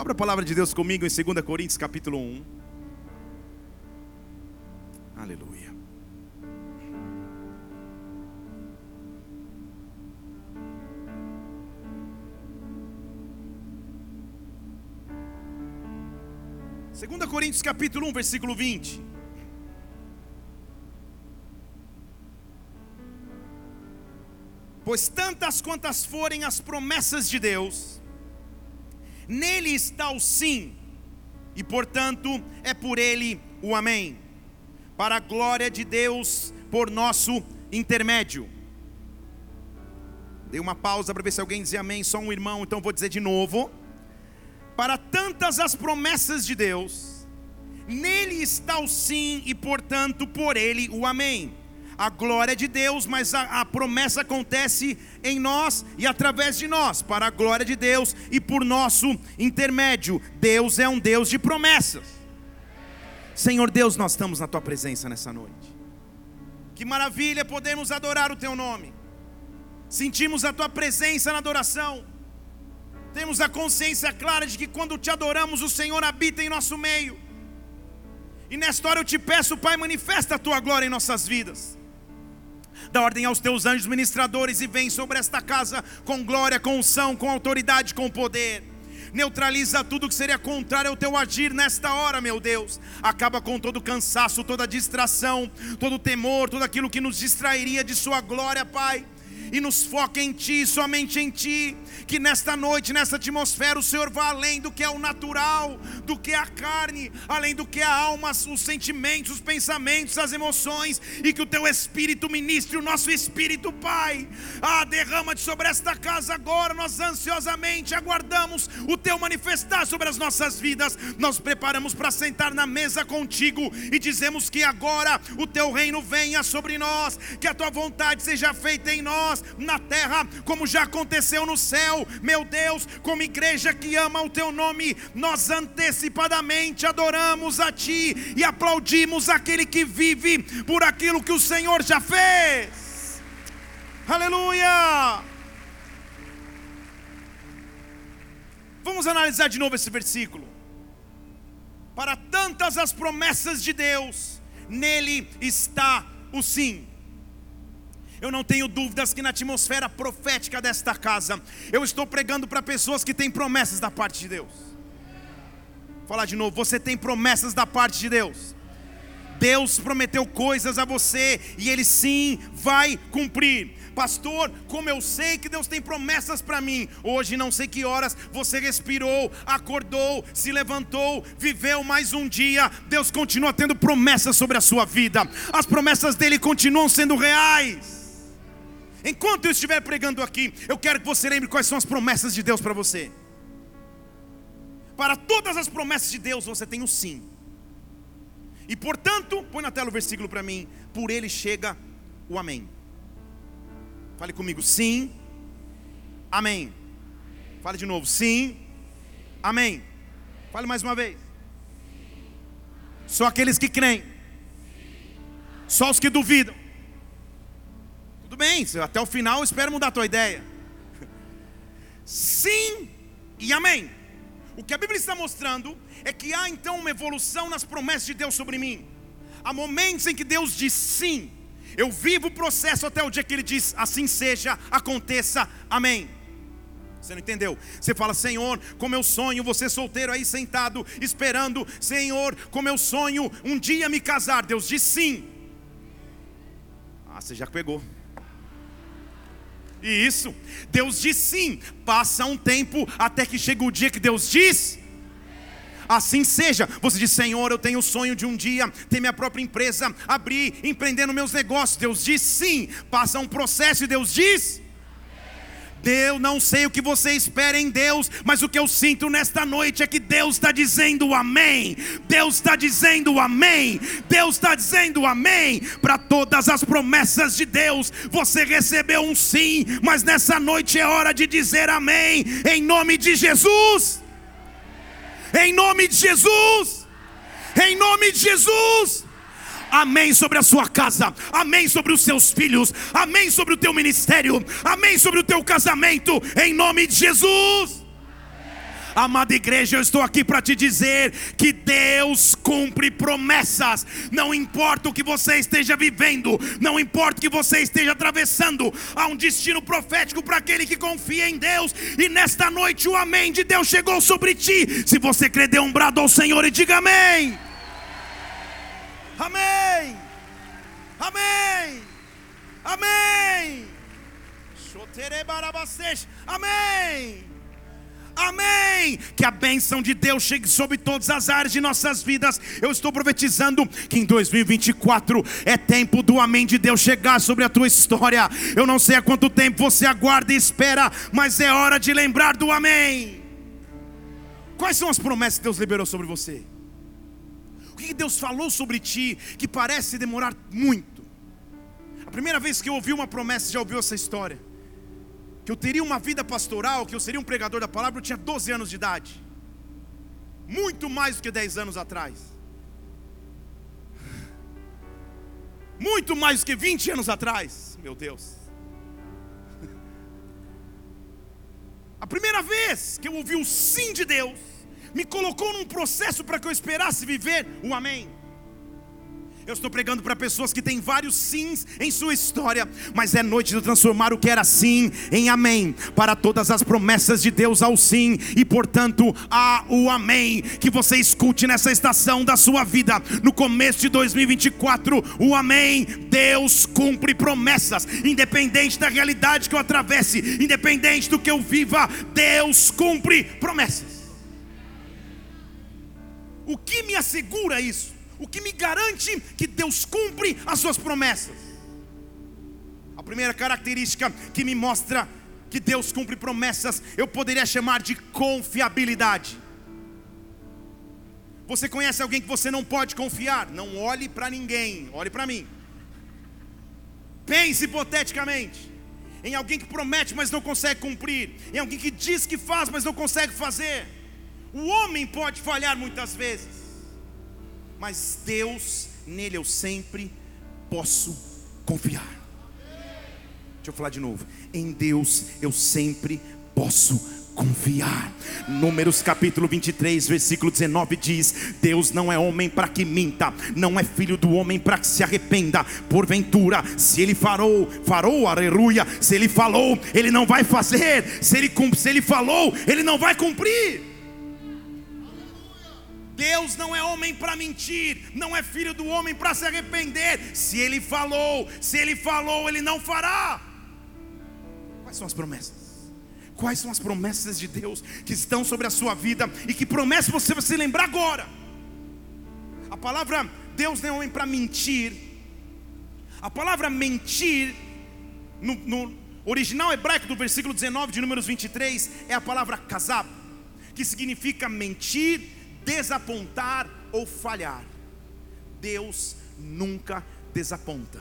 Abra a palavra de Deus comigo em 2 Coríntios capítulo 1. Aleluia. Segunda Coríntios capítulo 1, versículo 20. Pois tantas quantas forem as promessas de Deus, nele está o sim, e portanto é por ele o amém, para a glória de Deus por nosso intermédio. Dei uma pausa para ver se alguém dizia amém, só um irmão, então vou dizer de novo. Para tantas as promessas de Deus, nele está o sim, e portanto por ele o amém a glória de Deus, mas a, a, promessa acontece em nós e através de nós, para a glória de Deus e por nosso intermédio. Deus é um Deus de promessas. Senhor Deus, nós estamos na tua presença nessa noite. Que maravilha podemos adorar o teu nome. Sentimos a tua presença na adoração. Temos a consciência clara de que quando te adoramos, o Senhor habita em nosso meio. E nesta hora eu te peço, Pai, manifesta a tua glória em nossas vidas dá ordem aos teus anjos ministradores e vem sobre esta casa com glória, com unção, com autoridade, com poder. Neutraliza tudo que seria contrário ao teu agir nesta hora, meu Deus. Acaba com todo cansaço, toda distração, todo temor, tudo aquilo que nos distrairia de Sua glória, Pai e nos foca em Ti, somente em Ti. Que nesta noite, nessa atmosfera, o Senhor vá além do que é o natural, do que é a carne, além do que é a alma, os sentimentos, os pensamentos, as emoções, e que o Teu Espírito ministre o nosso espírito, Pai. Ah, derrama-te sobre esta casa agora, nós ansiosamente aguardamos o Teu manifestar sobre as nossas vidas. Nós preparamos para sentar na mesa contigo e dizemos que agora o Teu reino venha sobre nós, que a Tua vontade seja feita em nós na terra, como já aconteceu no céu. Meu Deus, como igreja que ama o teu nome, nós antecipadamente adoramos a ti e aplaudimos aquele que vive por aquilo que o Senhor já fez. Aleluia! Vamos analisar de novo esse versículo. Para tantas as promessas de Deus, nele está o sim. Eu não tenho dúvidas que na atmosfera profética desta casa, eu estou pregando para pessoas que têm promessas da parte de Deus. Vou falar de novo, você tem promessas da parte de Deus. Deus prometeu coisas a você e Ele sim vai cumprir. Pastor, como eu sei que Deus tem promessas para mim. Hoje, não sei que horas você respirou, acordou, se levantou, viveu mais um dia. Deus continua tendo promessas sobre a sua vida. As promessas dele continuam sendo reais. Enquanto eu estiver pregando aqui, eu quero que você lembre quais são as promessas de Deus para você. Para todas as promessas de Deus, você tem o sim. E portanto, põe na tela o versículo para mim: por ele chega o amém. Fale comigo, sim, amém. Fale de novo, sim, amém. Fale mais uma vez. Só aqueles que creem, só os que duvidam bem, até o final espero mudar a tua ideia. Sim e amém. O que a Bíblia está mostrando é que há então uma evolução nas promessas de Deus sobre mim. Há momentos em que Deus diz sim. Eu vivo o processo até o dia que Ele diz assim seja, aconteça, amém. Você não entendeu? Você fala, Senhor, como eu sonho, você solteiro aí sentado, esperando, Senhor, como eu sonho um dia me casar. Deus diz sim. Ah, você já pegou. E isso, Deus diz sim. Passa um tempo até que chega o dia que Deus diz. Assim seja. Você diz, Senhor, eu tenho o sonho de um dia ter minha própria empresa, abrir, empreendendo meus negócios. Deus diz sim. Passa um processo e Deus diz. Deus, não sei o que você espera em Deus, mas o que eu sinto nesta noite é que Deus está dizendo amém. Deus está dizendo amém. Deus está dizendo amém para todas as promessas de Deus. Você recebeu um sim, mas nessa noite é hora de dizer amém, em nome de Jesus. Em nome de Jesus. Em nome de Jesus amém sobre a sua casa, amém sobre os seus filhos, amém sobre o teu ministério, amém sobre o teu casamento, em nome de Jesus. Amada igreja, eu estou aqui para te dizer que Deus cumpre promessas. Não importa o que você esteja vivendo, não importa o que você esteja atravessando, há um destino profético para aquele que confia em Deus. E nesta noite o amém de Deus chegou sobre ti. Se você crê, dê um brado ao Senhor e diga amém. Amém. Amém. Amém. Amém. Amém. Que a bênção de Deus chegue sobre todas as áreas de nossas vidas. Eu estou profetizando que em 2024 é tempo do amém de Deus chegar sobre a tua história. Eu não sei há quanto tempo você aguarda e espera, mas é hora de lembrar do amém. Quais são as promessas que Deus liberou sobre você? Que Deus falou sobre ti que parece demorar muito? A primeira vez que eu ouvi uma promessa, já ouviu essa história? que eu teria uma vida pastoral, que eu seria um pregador da palavra, eu tinha 12 anos de idade. Muito mais do que 10 anos atrás. Muito mais do que 20 anos atrás, meu Deus. A primeira vez que eu ouvi o sim de Deus, me colocou num processo para que eu esperasse viver o amém. Eu estou pregando para pessoas que têm vários sims em sua história, mas é noite de transformar o que era sim em amém, para todas as promessas de Deus ao sim, e portanto há o amém. Que você escute nessa estação da sua vida, no começo de 2024, o amém. Deus cumpre promessas, independente da realidade que eu atravesse, independente do que eu viva, Deus cumpre promessas. O que me assegura isso? o que me garante que Deus cumpre as suas promessas. A primeira característica que me mostra que Deus cumpre promessas, eu poderia chamar de confiabilidade. Você conhece alguém que você não pode confiar? Não olhe para ninguém, olhe para mim. Pense hipoteticamente em alguém que promete, mas não consegue cumprir, em alguém que diz que faz, mas não consegue fazer. O homem pode falhar muitas vezes, mas Deus, nele eu sempre posso confiar. Deixa eu falar de novo. Em Deus eu sempre posso confiar. Números capítulo 23, versículo 19 diz: Deus não é homem para que minta, não é filho do homem para que se arrependa. Porventura, se ele farou, farou, aleluia. Se ele falou, ele não vai fazer. Se ele, se ele falou, ele não vai cumprir. Deus não é homem para mentir, não é filho do homem para se arrepender. Se ele falou, se ele falou, ele não fará. Quais são as promessas? Quais são as promessas de Deus que estão sobre a sua vida e que promessa você vai se lembrar agora? A palavra Deus não é homem para mentir. A palavra mentir no, no original hebraico do versículo 19 de Números 23 é a palavra kazab, que significa mentir desapontar ou falhar. Deus nunca desaponta.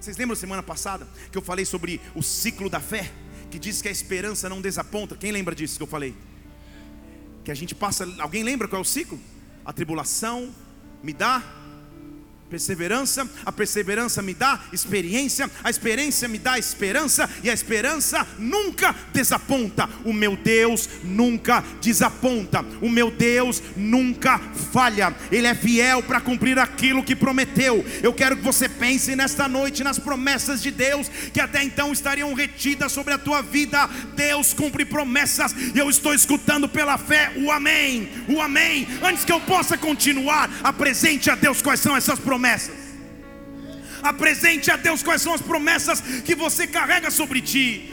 Vocês lembram semana passada que eu falei sobre o ciclo da fé? Que diz que a esperança não desaponta. Quem lembra disso que eu falei? Que a gente passa. Alguém lembra qual é o ciclo? A tribulação me dá Perseverança, a perseverança me dá experiência, a experiência me dá esperança, e a esperança nunca desaponta. O meu Deus nunca desaponta, o meu Deus nunca falha, Ele é fiel para cumprir aquilo que prometeu. Eu quero que você pense nesta noite nas promessas de Deus, que até então estariam retidas sobre a tua vida. Deus cumpre promessas, e eu estou escutando pela fé o Amém, o Amém. Antes que eu possa continuar, apresente a Deus quais são essas promessas promessas. Apresente a Deus quais são as promessas que você carrega sobre ti.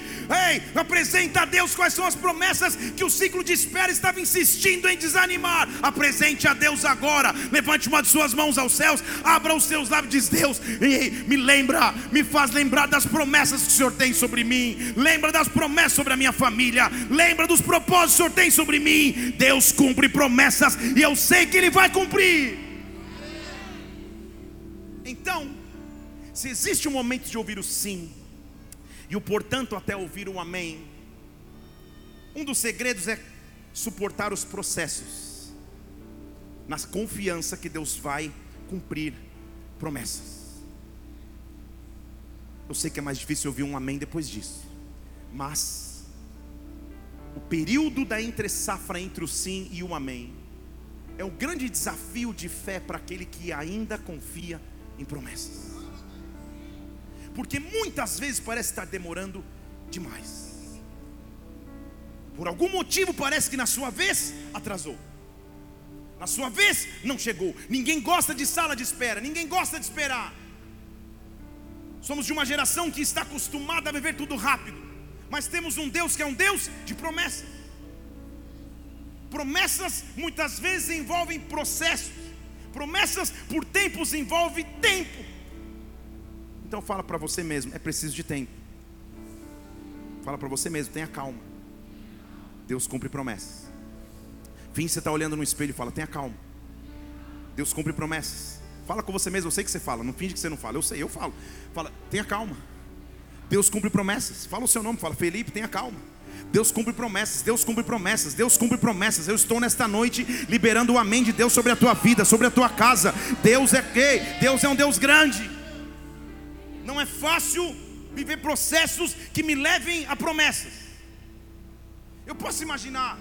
Ei, apresenta a Deus quais são as promessas que o ciclo de espera estava insistindo em desanimar. Apresente a Deus agora. Levante uma de suas mãos aos céus, abra os seus lábios, diz Deus, ei, me lembra, me faz lembrar das promessas que o Senhor tem sobre mim. Lembra das promessas sobre a minha família. Lembra dos propósitos que o Senhor tem sobre mim. Deus cumpre promessas e eu sei que Ele vai cumprir. Então, se existe um momento de ouvir o sim, e o portanto até ouvir o amém, um dos segredos é suportar os processos, na confiança que Deus vai cumprir promessas. Eu sei que é mais difícil ouvir um amém depois disso, mas o período da entre safra entre o sim e o amém é o grande desafio de fé para aquele que ainda confia em promessas. Porque muitas vezes parece estar demorando demais. Por algum motivo parece que na sua vez atrasou. Na sua vez não chegou. Ninguém gosta de sala de espera, ninguém gosta de esperar. Somos de uma geração que está acostumada a viver tudo rápido, mas temos um Deus que é um Deus de promessas. Promessas muitas vezes envolvem processos, promessas por tempos envolvem tempo. Então fala para você mesmo, é preciso de tempo. Fala para você mesmo, tenha calma. Deus cumpre promessas. Fim, você está olhando no espelho e fala, tenha calma. Deus cumpre promessas. Fala com você mesmo, eu sei que você fala, não finge que você não fala, eu sei, eu falo. Fala, tenha calma. Deus cumpre promessas. Fala o seu nome, fala, Felipe, tenha calma. Deus cumpre promessas, Deus cumpre promessas, Deus cumpre promessas. Eu estou nesta noite liberando o amém de Deus sobre a tua vida, sobre a tua casa. Deus é que? Deus é um Deus grande. Não é fácil viver processos que me levem a promessas. Eu posso imaginar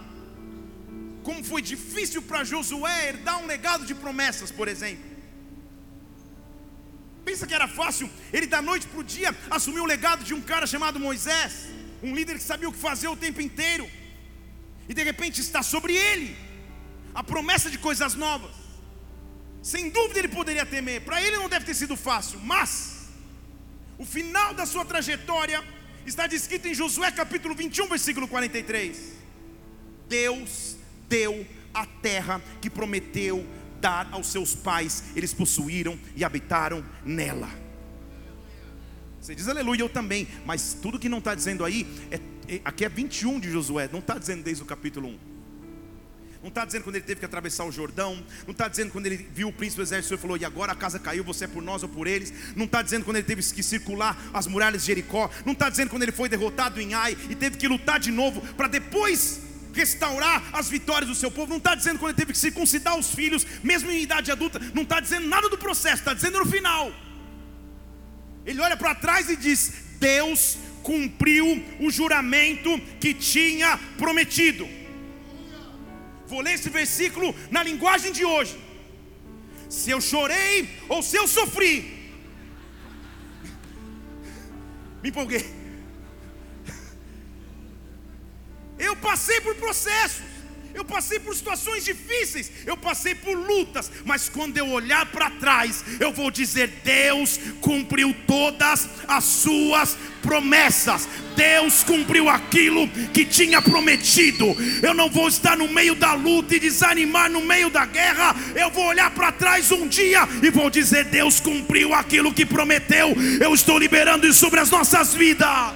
como foi difícil para Josué herdar um legado de promessas, por exemplo. Pensa que era fácil ele da noite para o dia assumir o legado de um cara chamado Moisés, um líder que sabia o que fazer o tempo inteiro, e de repente está sobre ele a promessa de coisas novas. Sem dúvida ele poderia temer, para ele não deve ter sido fácil, mas o final da sua trajetória está descrito em Josué capítulo 21, versículo 43. Deus deu a terra que prometeu dar aos seus pais, eles possuíram e habitaram nela. Você diz aleluia, eu também, mas tudo que não está dizendo aí, é, é, aqui é 21 de Josué, não está dizendo desde o capítulo 1. Não está dizendo quando ele teve que atravessar o Jordão. Não está dizendo quando ele viu o príncipe do exército e falou: E agora a casa caiu, você é por nós ou por eles. Não está dizendo quando ele teve que circular as muralhas de Jericó. Não está dizendo quando ele foi derrotado em Ai e teve que lutar de novo para depois restaurar as vitórias do seu povo. Não está dizendo quando ele teve que circuncidar os filhos, mesmo em idade adulta. Não está dizendo nada do processo, está dizendo no final. Ele olha para trás e diz: Deus cumpriu o juramento que tinha prometido. Vou ler esse versículo na linguagem de hoje. Se eu chorei ou se eu sofri, me empolguei. Eu passei por processos, eu passei por situações difíceis, eu passei por lutas, mas quando eu olhar para trás, eu vou dizer: Deus cumpriu todas as suas promessas, Deus cumpriu aquilo que tinha prometido. Eu não vou estar no meio da luta e desanimar no meio da guerra, eu vou olhar para trás um dia e vou dizer: Deus cumpriu aquilo que prometeu. Eu estou liberando isso sobre as nossas vidas.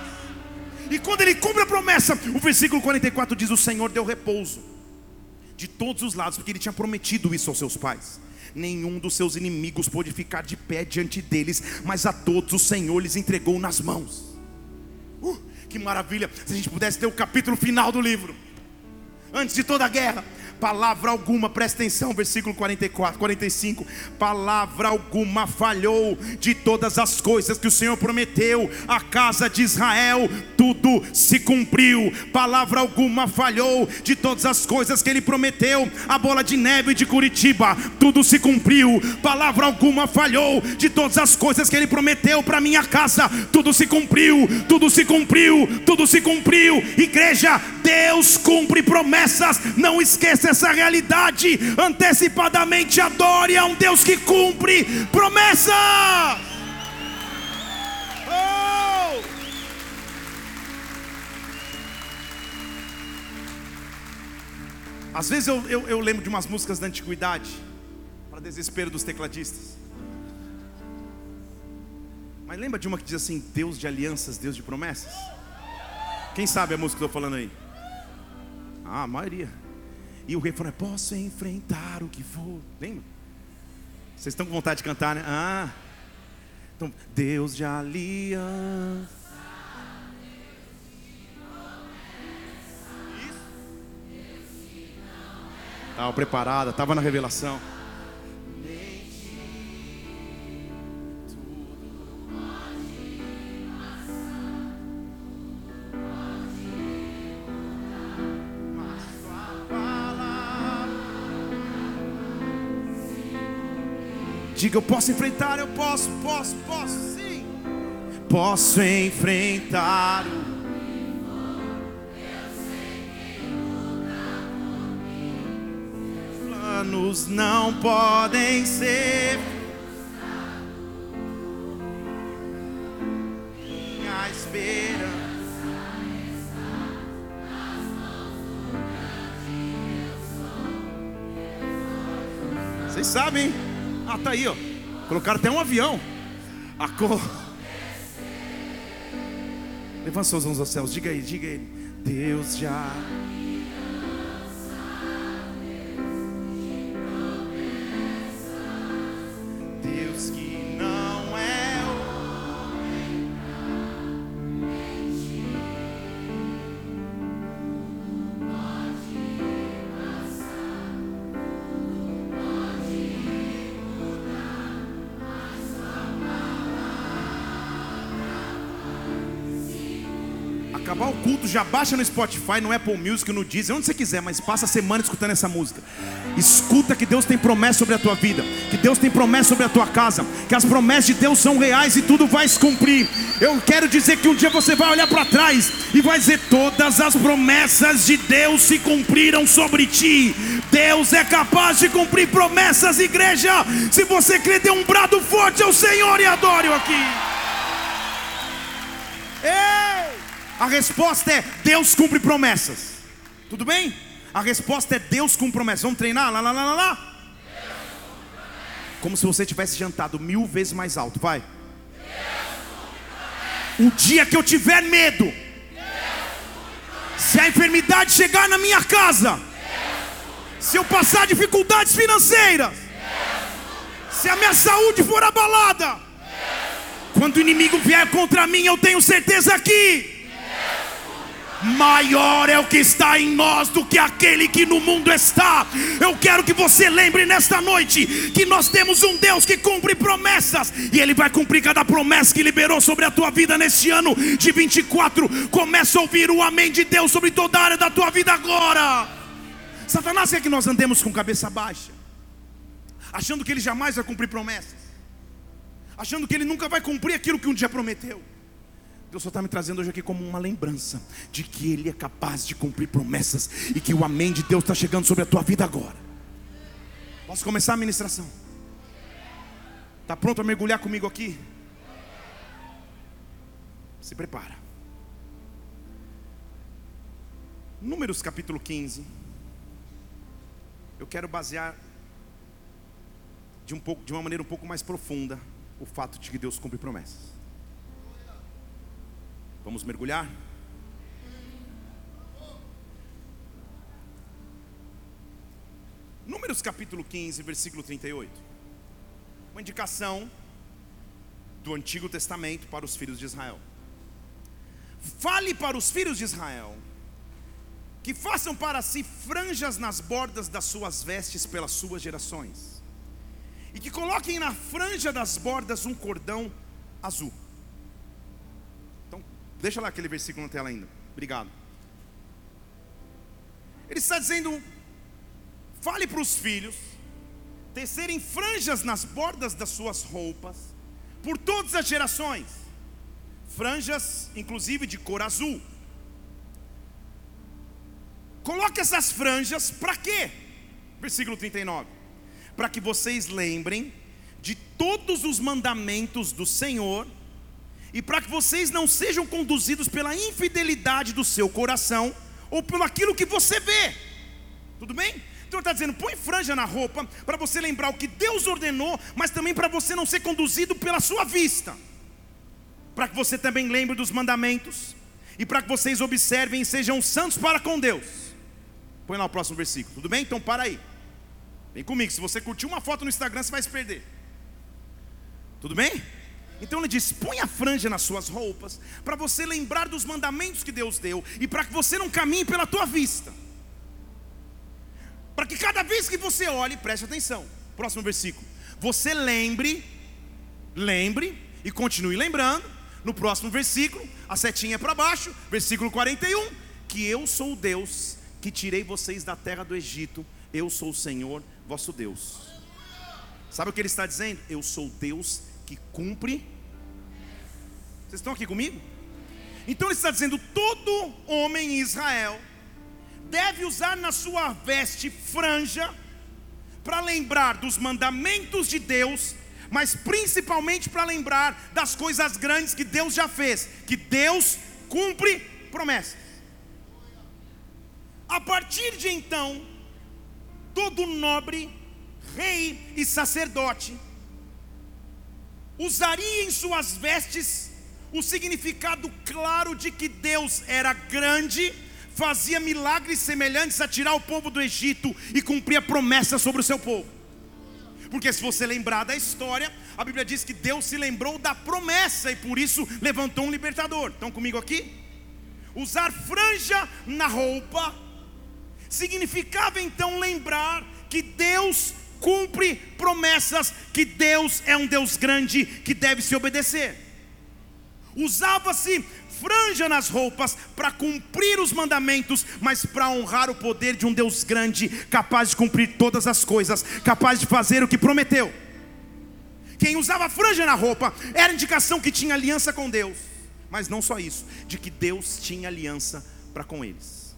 E quando ele cumpre a promessa, o versículo 44 diz: O Senhor deu repouso de todos os lados, porque ele tinha prometido isso aos seus pais. Nenhum dos seus inimigos pôde ficar de pé diante deles, mas a todos o Senhor lhes entregou nas mãos. Uh, que maravilha! Se a gente pudesse ter o capítulo final do livro, antes de toda a guerra, palavra alguma, presta atenção, versículo 44, 45. Palavra alguma falhou de todas as coisas que o Senhor prometeu à casa de Israel, tudo se cumpriu. Palavra alguma falhou de todas as coisas que ele prometeu a bola de neve de Curitiba, tudo se cumpriu. Palavra alguma falhou de todas as coisas que ele prometeu para minha casa, tudo se cumpriu, tudo se cumpriu, tudo se cumpriu. Igreja, Deus cumpre promessas, não esqueça essa realidade antecipadamente. Adore a um Deus que cumpre promessa. Oh! Às vezes eu, eu, eu lembro de umas músicas da antiguidade, para desespero dos tecladistas. Mas lembra de uma que diz assim: Deus de alianças, Deus de promessas? Quem sabe a música que eu estou falando aí? Ah, a maioria. E o refrão é: Posso enfrentar o que for. Lembra? Vocês estão com vontade de cantar, né? Ah. Então, Deus de aliança. Estava preparada, estava na revelação. Diga, eu posso enfrentar, eu posso, posso, posso, sim. Posso enfrentar o planos não podem ser. Minha esperança. Vocês sabem? Ah, tá aí, ó. Colocaram até um avião. A cor. Levanta suas mãos aos céus, diga aí, diga aí. Deus já. Já baixa no Spotify, no Apple Music, no Deezer, onde você quiser, mas passa a semana escutando essa música. Escuta que Deus tem promessa sobre a tua vida, que Deus tem promessa sobre a tua casa, que as promessas de Deus são reais e tudo vai se cumprir. Eu quero dizer que um dia você vai olhar para trás e vai dizer: todas as promessas de Deus se cumpriram sobre ti. Deus é capaz de cumprir promessas, igreja. Se você crê, dê um brado forte ao Senhor e adore-o aqui. A resposta é: Deus cumpre promessas. Tudo bem? A resposta é: Deus cumpre promessas. Vamos treinar? Lá, lá, lá, lá, lá. Como se você tivesse jantado mil vezes mais alto. Vai. O dia que eu tiver medo, se a enfermidade chegar na minha casa, se eu passar dificuldades financeiras, se a minha saúde for abalada, quando o inimigo vier contra mim, eu tenho certeza que maior é o que está em nós do que aquele que no mundo está. Eu quero que você lembre nesta noite que nós temos um Deus que cumpre promessas e Ele vai cumprir cada promessa que liberou sobre a tua vida neste ano de 24. Começa a ouvir o amém de Deus sobre toda a área da tua vida agora. Satanás quer que nós andemos com cabeça baixa, achando que Ele jamais vai cumprir promessas, achando que Ele nunca vai cumprir aquilo que um dia prometeu. Deus só está me trazendo hoje aqui como uma lembrança de que Ele é capaz de cumprir promessas e que o amém de Deus está chegando sobre a tua vida agora. Posso começar a ministração? Está pronto a mergulhar comigo aqui? Se prepara. Números capítulo 15. Eu quero basear de, um pouco, de uma maneira um pouco mais profunda o fato de que Deus cumpre promessas. Vamos mergulhar? Números capítulo 15, versículo 38. Uma indicação do Antigo Testamento para os filhos de Israel. Fale para os filhos de Israel que façam para si franjas nas bordas das suas vestes pelas suas gerações, e que coloquem na franja das bordas um cordão azul. Deixa lá aquele versículo na tela ainda. Obrigado. Ele está dizendo: fale para os filhos tecerem franjas nas bordas das suas roupas, por todas as gerações, franjas, inclusive de cor azul. Coloque essas franjas para quê? Versículo 39. Para que vocês lembrem de todos os mandamentos do Senhor e para que vocês não sejam conduzidos pela infidelidade do seu coração ou pelo aquilo que você vê. Tudo bem? Então ele está dizendo: põe franja na roupa para você lembrar o que Deus ordenou, mas também para você não ser conduzido pela sua vista. Para que você também lembre dos mandamentos e para que vocês observem e sejam santos para com Deus. Põe lá o próximo versículo, tudo bem? Então para aí. Vem comigo, se você curtir uma foto no Instagram, você vai se perder. Tudo bem? Então ele diz: põe a franja nas suas roupas, para você lembrar dos mandamentos que Deus deu, e para que você não caminhe pela tua vista. Para que cada vez que você olhe, preste atenção. Próximo versículo. Você lembre, lembre e continue lembrando. No próximo versículo, a setinha é para baixo, versículo 41, que eu sou o Deus que tirei vocês da terra do Egito, eu sou o Senhor vosso Deus. Sabe o que ele está dizendo? Eu sou Deus que cumpre. Vocês estão aqui comigo? Então ele está dizendo: todo homem em Israel deve usar na sua veste franja para lembrar dos mandamentos de Deus, mas principalmente para lembrar das coisas grandes que Deus já fez, que Deus cumpre promessas. A partir de então, todo nobre, rei e sacerdote usaria em suas vestes o significado claro de que Deus era grande, fazia milagres semelhantes a tirar o povo do Egito e cumpria promessas sobre o seu povo. Porque se você lembrar da história, a Bíblia diz que Deus se lembrou da promessa e por isso levantou um libertador. Estão comigo aqui? Usar franja na roupa significava então lembrar que Deus cumpre promessas, que Deus é um Deus grande que deve se obedecer. Usava-se franja nas roupas para cumprir os mandamentos, mas para honrar o poder de um Deus grande, capaz de cumprir todas as coisas, capaz de fazer o que prometeu. Quem usava franja na roupa era indicação que tinha aliança com Deus, mas não só isso, de que Deus tinha aliança para com eles.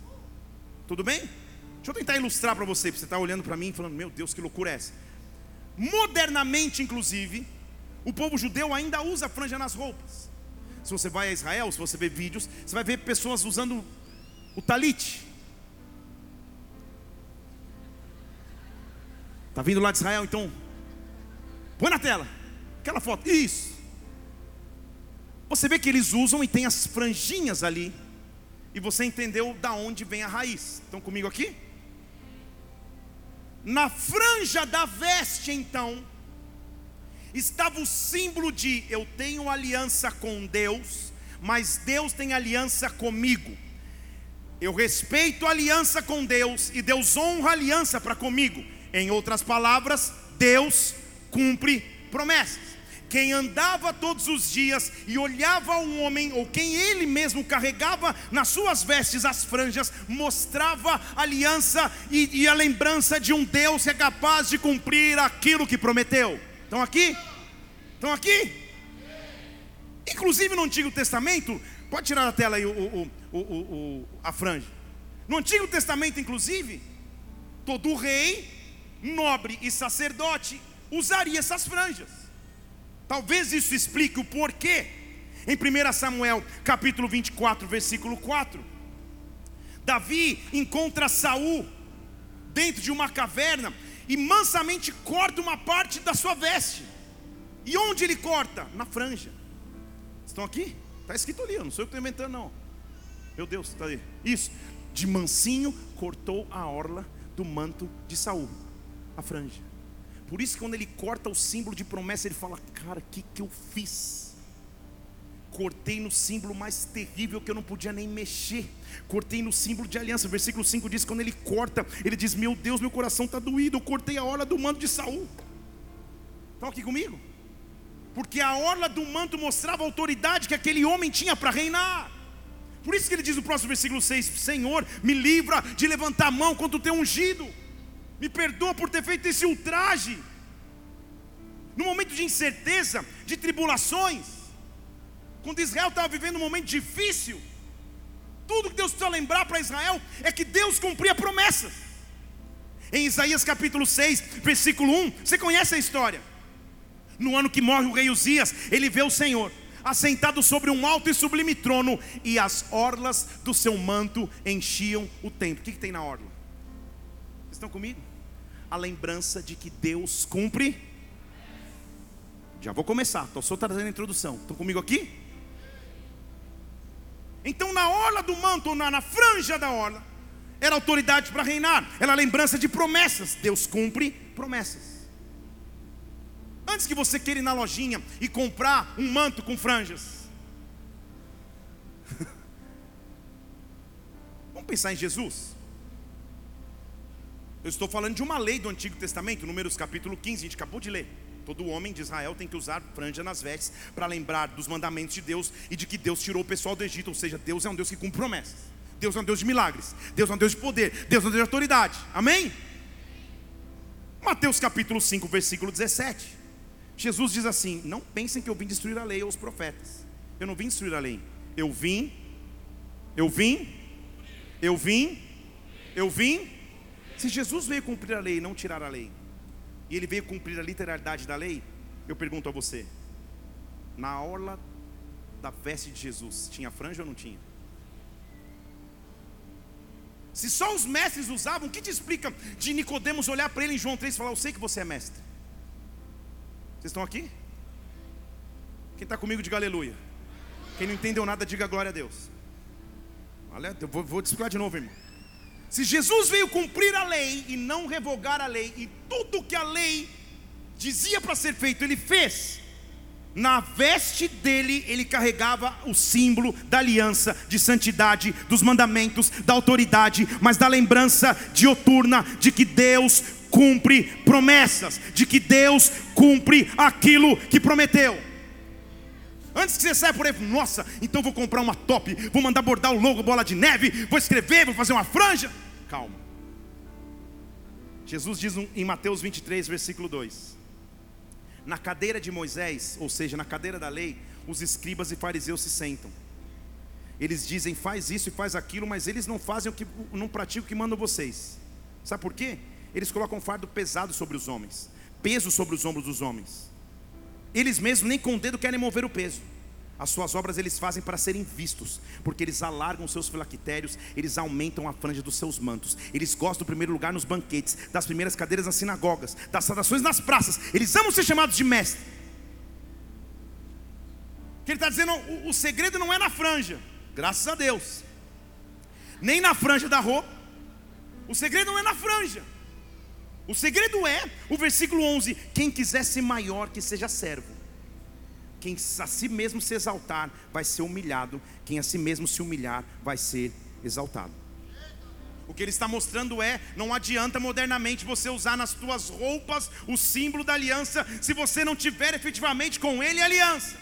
Tudo bem? Deixa eu tentar ilustrar para você, porque você está olhando para mim e falando: Meu Deus, que loucura é essa? Modernamente, inclusive, o povo judeu ainda usa franja nas roupas. Se você vai a Israel, se você vê vídeos, você vai ver pessoas usando o talit. Tá vindo lá de Israel, então põe na tela aquela foto. Isso. Você vê que eles usam e tem as franjinhas ali. E você entendeu da onde vem a raiz. Estão comigo aqui? Na franja da veste, então, estava o símbolo de eu tenho aliança com Deus, mas Deus tem aliança comigo. Eu respeito a aliança com Deus e Deus honra a aliança para comigo. Em outras palavras, Deus cumpre promessas. Quem andava todos os dias e olhava um homem, ou quem ele mesmo carregava nas suas vestes as franjas, mostrava aliança e, e a lembrança de um Deus que é capaz de cumprir aquilo que prometeu. Estão aqui? Estão aqui? Inclusive no Antigo Testamento, pode tirar da tela aí o, o, o, a franja. No Antigo Testamento, inclusive, todo rei, nobre e sacerdote usaria essas franjas. Talvez isso explique o porquê. Em 1 Samuel, capítulo 24, versículo 4, Davi encontra Saul dentro de uma caverna e mansamente corta uma parte da sua veste. E onde ele corta? Na franja. Estão aqui? Está escrito ali, eu não sou eu que estou inventando, não. Meu Deus, está aí. Isso. De mansinho cortou a orla do manto de Saul, a franja. Por isso que quando ele corta o símbolo de promessa, ele fala: Cara, o que, que eu fiz? Cortei no símbolo mais terrível que eu não podia nem mexer. Cortei no símbolo de aliança. Versículo 5 diz: quando ele corta, ele diz: Meu Deus, meu coração está doído. Eu cortei a orla do manto de Saul. Estão aqui comigo? Porque a orla do manto mostrava a autoridade que aquele homem tinha para reinar. Por isso que ele diz no próximo versículo 6: Senhor, me livra de levantar a mão contra o teu ungido. Me perdoa por ter feito esse ultraje. No momento de incerteza, de tribulações, quando Israel estava vivendo um momento difícil, tudo que Deus precisa lembrar para Israel é que Deus cumpria promessas. Em Isaías capítulo 6, versículo 1, você conhece a história? No ano que morre o rei Uzias, ele vê o Senhor assentado sobre um alto e sublime trono, e as orlas do seu manto enchiam o templo. O que, que tem na orla? Estão comigo? A lembrança de que Deus cumpre. Já vou começar, estou só trazendo a introdução. Estão comigo aqui? Então, na orla do manto, na, na franja da orla, era autoridade para reinar, era lembrança de promessas. Deus cumpre promessas. Antes que você queira ir na lojinha e comprar um manto com franjas, vamos pensar em Jesus. Eu estou falando de uma lei do Antigo Testamento, Números capítulo 15, a gente acabou de ler. Todo homem de Israel tem que usar franja nas vestes para lembrar dos mandamentos de Deus e de que Deus tirou o pessoal do Egito, ou seja, Deus é um Deus que cumpre promessas. Deus é um Deus de milagres, Deus é um Deus de poder, Deus é um Deus de autoridade. Amém? Mateus capítulo 5, versículo 17. Jesus diz assim: Não pensem que eu vim destruir a lei ou os profetas. Eu não vim destruir a lei. Eu vim, eu vim, eu vim, eu vim. Se Jesus veio cumprir a lei e não tirar a lei, e ele veio cumprir a literalidade da lei, eu pergunto a você: na orla da veste de Jesus, tinha franja ou não tinha? Se só os mestres usavam, o que te explica de Nicodemos olhar para ele em João 3 e falar: Eu sei que você é mestre? Vocês estão aqui? Quem está comigo, diga aleluia. Quem não entendeu nada, diga glória a Deus. Vou, vou explicar de novo, irmão. Se Jesus veio cumprir a lei e não revogar a lei, e tudo que a lei dizia para ser feito, ele fez, na veste dele ele carregava o símbolo da aliança, de santidade, dos mandamentos, da autoridade, mas da lembrança dioturna de que Deus cumpre promessas, de que Deus cumpre aquilo que prometeu. Antes que você saia por aí, nossa, então vou comprar uma top, vou mandar bordar o logo bola de neve, vou escrever, vou fazer uma franja. Calma. Jesus diz em Mateus 23, versículo 2: Na cadeira de Moisés, ou seja, na cadeira da lei, os escribas e fariseus se sentam. Eles dizem, faz isso e faz aquilo, mas eles não fazem o que não praticam o que mandam vocês. Sabe por quê? Eles colocam fardo pesado sobre os homens, peso sobre os ombros dos homens. Eles mesmos nem com o dedo querem mover o peso. As suas obras eles fazem para serem vistos, porque eles alargam seus filactérios, eles aumentam a franja dos seus mantos, eles gostam do primeiro lugar nos banquetes, das primeiras cadeiras nas sinagogas, das saudações nas praças, eles amam ser chamados de mestre. Que ele está dizendo, o, o segredo não é na franja, graças a Deus, nem na franja da roupa, o segredo não é na franja, o segredo é, o versículo 11: quem quiser ser maior, que seja servo. Quem a si mesmo se exaltar, vai ser humilhado. Quem a si mesmo se humilhar, vai ser exaltado. O que ele está mostrando é: não adianta modernamente você usar nas tuas roupas o símbolo da aliança, se você não tiver efetivamente com ele aliança.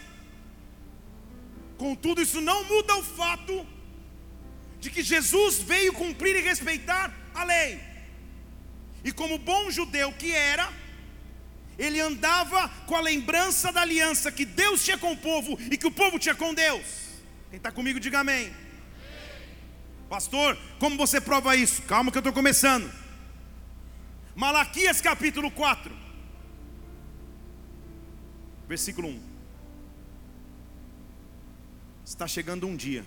Contudo, isso não muda o fato de que Jesus veio cumprir e respeitar a lei. E como bom judeu que era, ele andava com a lembrança da aliança que Deus tinha com o povo e que o povo tinha com Deus. Quem está comigo, diga amém. Pastor, como você prova isso? Calma que eu estou começando. Malaquias capítulo 4, versículo 1. Está chegando um dia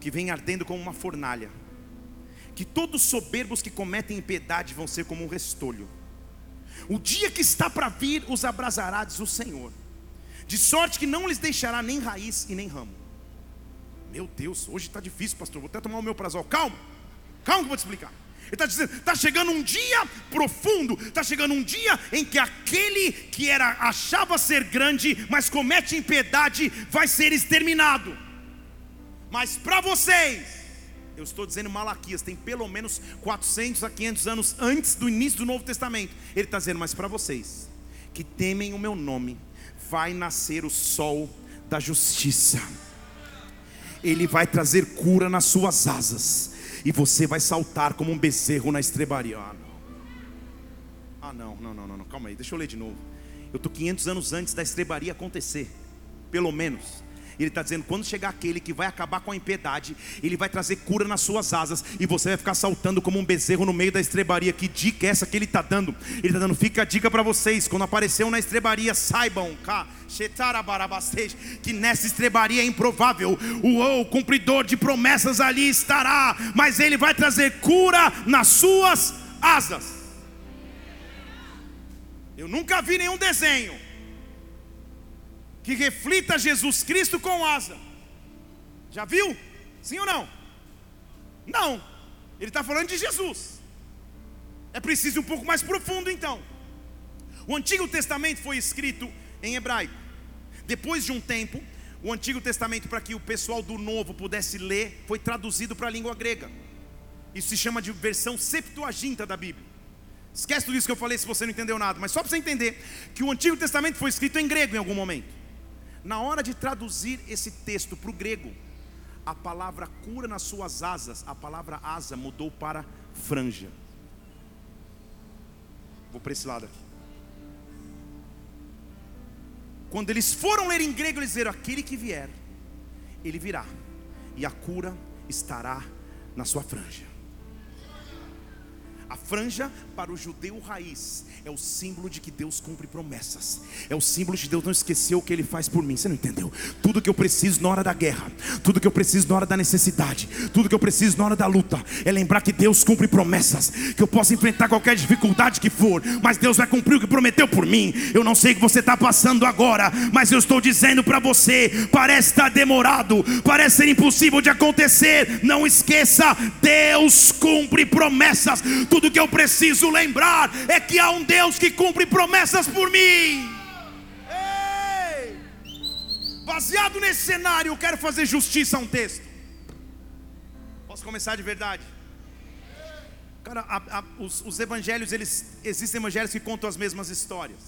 que vem ardendo como uma fornalha que todos soberbos que cometem impiedade vão ser como um restolho. O dia que está para vir os abrasará, diz o Senhor, de sorte que não lhes deixará nem raiz e nem ramo. Meu Deus, hoje está difícil, pastor. Vou até tomar o meu prazol. Calma, calma que eu vou te explicar. Ele está dizendo: está chegando um dia profundo, está chegando um dia em que aquele que era achava ser grande, mas comete impiedade, vai ser exterminado. Mas para vocês, eu estou dizendo Malaquias, tem pelo menos 400 a 500 anos antes do início do Novo Testamento. Ele está dizendo, mas para vocês que temem o meu nome, vai nascer o sol da justiça. Ele vai trazer cura nas suas asas, e você vai saltar como um bezerro na estrebaria. Ah, não. Ah, não, não, não, não, calma aí, deixa eu ler de novo. Eu estou 500 anos antes da estrebaria acontecer, pelo menos. Ele está dizendo: quando chegar aquele que vai acabar com a impiedade, ele vai trazer cura nas suas asas, e você vai ficar saltando como um bezerro no meio da estrebaria. Que dica é essa que ele está dando? Ele está dando, fica a dica para vocês: quando apareceu na estrebaria, saibam que nessa estrebaria é improvável, o, o cumpridor de promessas ali estará, mas ele vai trazer cura nas suas asas. Eu nunca vi nenhum desenho que reflita Jesus Cristo com asa. Já viu? Sim ou não? Não. Ele está falando de Jesus. É preciso um pouco mais profundo então. O Antigo Testamento foi escrito em hebraico. Depois de um tempo, o Antigo Testamento, para que o pessoal do Novo pudesse ler, foi traduzido para a língua grega. Isso se chama de versão Septuaginta da Bíblia. Esquece tudo isso que eu falei se você não entendeu nada, mas só para você entender que o Antigo Testamento foi escrito em grego em algum momento. Na hora de traduzir esse texto para o grego, a palavra cura nas suas asas, a palavra asa mudou para franja. Vou para esse lado aqui. Quando eles foram ler em grego, eles disseram: aquele que vier, ele virá, e a cura estará na sua franja. A franja para o judeu raiz é o símbolo de que Deus cumpre promessas. É o símbolo de Deus não esquecer o que Ele faz por mim. Você não entendeu? Tudo que eu preciso na hora da guerra, tudo que eu preciso na hora da necessidade, tudo que eu preciso na hora da luta, é lembrar que Deus cumpre promessas. Que eu possa enfrentar qualquer dificuldade que for, mas Deus vai cumprir o que prometeu por mim. Eu não sei o que você está passando agora, mas eu estou dizendo para você: parece estar demorado, parece ser impossível de acontecer. Não esqueça, Deus cumpre promessas. Tudo que eu preciso lembrar é que há um Deus Deus que cumpre promessas por mim. Ei! Baseado nesse cenário, eu quero fazer justiça a um texto. Posso começar de verdade? Cara, a, a, os, os, evangelhos, eles existem evangelhos que contam as mesmas histórias.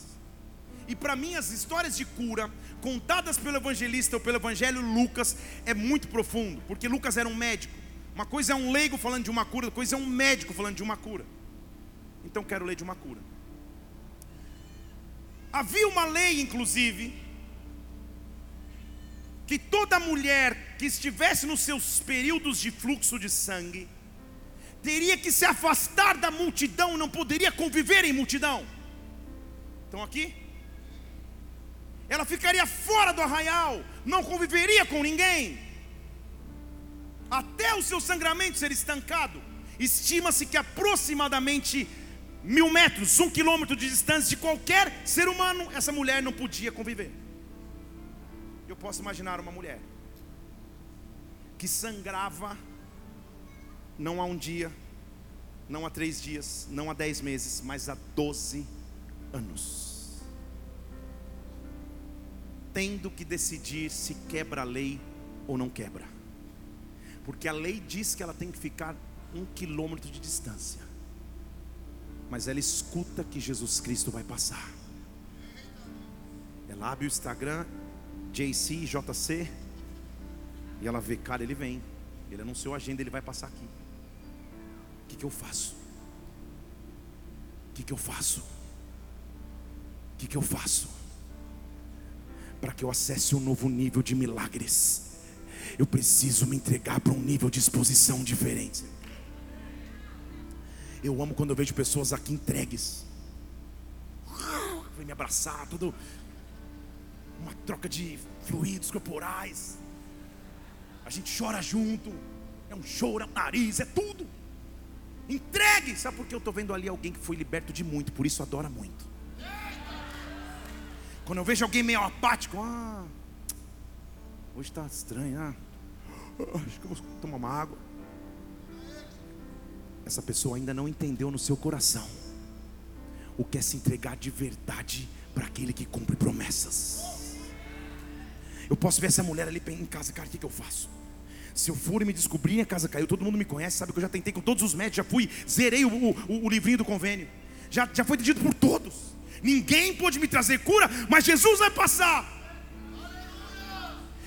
E para mim, as histórias de cura, contadas pelo evangelista ou pelo evangelho Lucas, é muito profundo, porque Lucas era um médico. Uma coisa é um leigo falando de uma cura, outra coisa é um médico falando de uma cura. Então quero ler de uma cura. Havia uma lei, inclusive, que toda mulher que estivesse nos seus períodos de fluxo de sangue teria que se afastar da multidão, não poderia conviver em multidão. Estão aqui? Ela ficaria fora do arraial, não conviveria com ninguém, até o seu sangramento ser estancado. Estima-se que aproximadamente mil metros, um quilômetro de distância de qualquer ser humano, essa mulher não podia conviver. Eu posso imaginar uma mulher que sangrava não há um dia, não há três dias, não há dez meses, mas há doze anos, tendo que decidir se quebra a lei ou não quebra, porque a lei diz que ela tem que ficar um quilômetro de distância mas ela escuta que Jesus Cristo vai passar. Ela abre o Instagram, JC, JC, e ela vê, cara, ele vem. Ele anunciou a agenda, ele vai passar aqui. O que, que eu faço? O que, que eu faço? O que, que eu faço? Para que eu acesse um novo nível de milagres, eu preciso me entregar para um nível de exposição diferente. Eu amo quando eu vejo pessoas aqui entregues. Vem me abraçar, tudo. Uma troca de fluidos corporais. A gente chora junto. É um choro, é um nariz, é tudo. Entregue. Sabe por que eu estou vendo ali alguém que foi liberto de muito, por isso adora muito. Quando eu vejo alguém meio apático, ah, hoje está estranho, ah, acho que eu vou tomar uma água essa pessoa ainda não entendeu no seu coração o que é se entregar de verdade para aquele que cumpre promessas. Eu posso ver essa mulher ali em casa, cara, o que, que eu faço? Se eu for e me descobrir, a casa caiu, todo mundo me conhece, sabe que eu já tentei com todos os médicos, já fui, zerei o, o, o livrinho do convênio, já, já foi dito por todos. Ninguém pode me trazer cura, mas Jesus vai passar.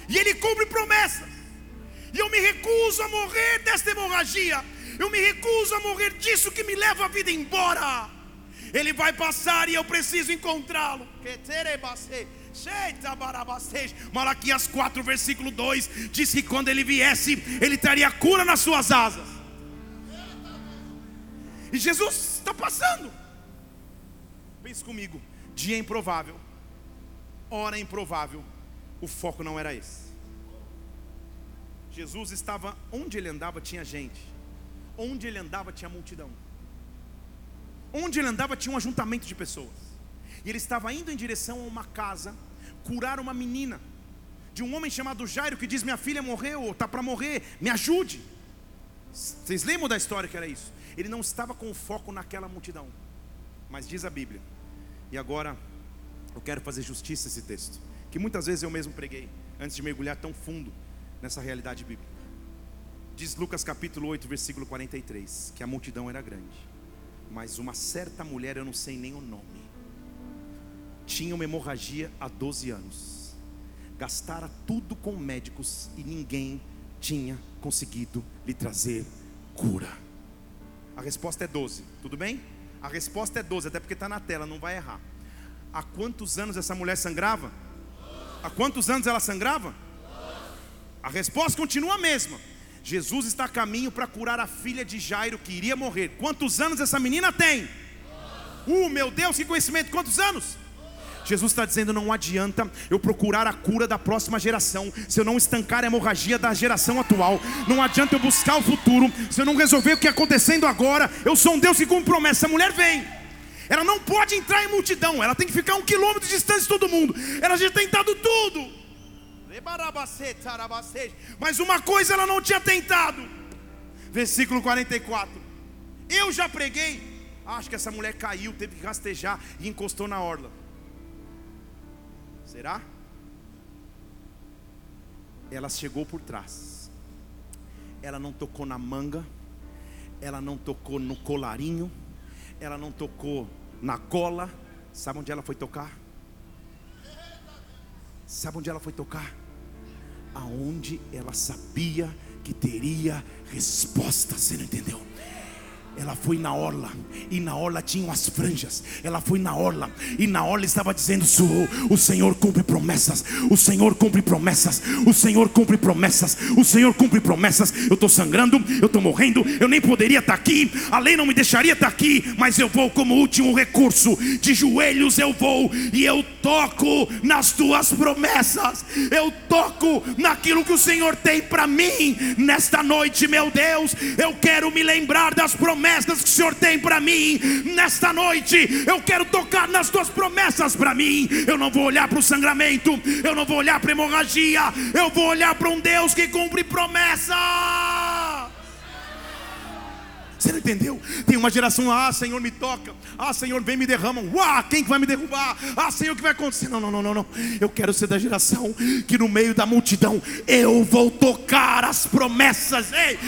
E Ele cumpre promessas. E eu me recuso a morrer desta hemorragia eu me recuso a morrer disso que me leva a vida embora. Ele vai passar e eu preciso encontrá-lo. Malaquias 4, versículo 2 diz que quando ele viesse, ele traria cura nas suas asas. E Jesus está passando. Pense comigo: dia improvável, hora improvável. O foco não era esse. Jesus estava onde ele andava, tinha gente. Onde ele andava tinha multidão. Onde ele andava tinha um ajuntamento de pessoas. E ele estava indo em direção a uma casa curar uma menina de um homem chamado Jairo que diz: Minha filha morreu, está para morrer, me ajude. Vocês lembram da história que era isso? Ele não estava com foco naquela multidão, mas diz a Bíblia. E agora eu quero fazer justiça a esse texto, que muitas vezes eu mesmo preguei antes de mergulhar tão fundo nessa realidade bíblica. Diz Lucas capítulo 8, versículo 43, que a multidão era grande, mas uma certa mulher, eu não sei nem o nome, tinha uma hemorragia há 12 anos, gastara tudo com médicos e ninguém tinha conseguido lhe trazer cura. A resposta é 12, tudo bem? A resposta é 12, até porque está na tela, não vai errar. Há quantos anos essa mulher sangrava? Há quantos anos ela sangrava? A resposta continua a mesma. Jesus está a caminho para curar a filha de Jairo que iria morrer. Quantos anos essa menina tem? Uh, meu Deus, que conhecimento! Quantos anos? Jesus está dizendo: não adianta eu procurar a cura da próxima geração, se eu não estancar a hemorragia da geração atual, não adianta eu buscar o futuro, se eu não resolver o que está acontecendo agora. Eu sou um Deus que cumpre promessa. Essa mulher vem, ela não pode entrar em multidão, ela tem que ficar um quilômetro de distância de todo mundo. Ela já tem tentado tudo. Mas uma coisa ela não tinha tentado. Versículo 44. Eu já preguei. Acho que essa mulher caiu, teve que rastejar e encostou na orla. Será? Ela chegou por trás. Ela não tocou na manga. Ela não tocou no colarinho. Ela não tocou na gola. Sabe onde ela foi tocar? Sabe onde ela foi tocar? Aonde ela sabia que teria resposta. Você não entendeu? Ela foi na orla, e na orla tinham as franjas. Ela foi na orla, e na orla estava dizendo: O Senhor cumpre promessas, o Senhor cumpre promessas, o Senhor cumpre promessas, o Senhor cumpre promessas. Eu estou sangrando, eu estou morrendo, eu nem poderia estar aqui, a lei não me deixaria estar aqui, mas eu vou como último recurso, de joelhos eu vou, e eu toco nas tuas promessas, eu toco naquilo que o Senhor tem para mim nesta noite, meu Deus. Eu quero me lembrar das promessas que o Senhor tem para mim nesta noite. Eu quero tocar nas tuas promessas para mim. Eu não vou olhar para o sangramento, eu não vou olhar para hemorragia, eu vou olhar para um Deus que cumpre promessas. Você não entendeu? Tem uma geração, ah, Senhor, me toca. Ah, Senhor, vem me derrama. Uau, quem que vai me derrubar? Ah, Senhor, o que vai acontecer? Não, não, não, não, não. Eu quero ser da geração que no meio da multidão eu vou tocar as promessas. Ei,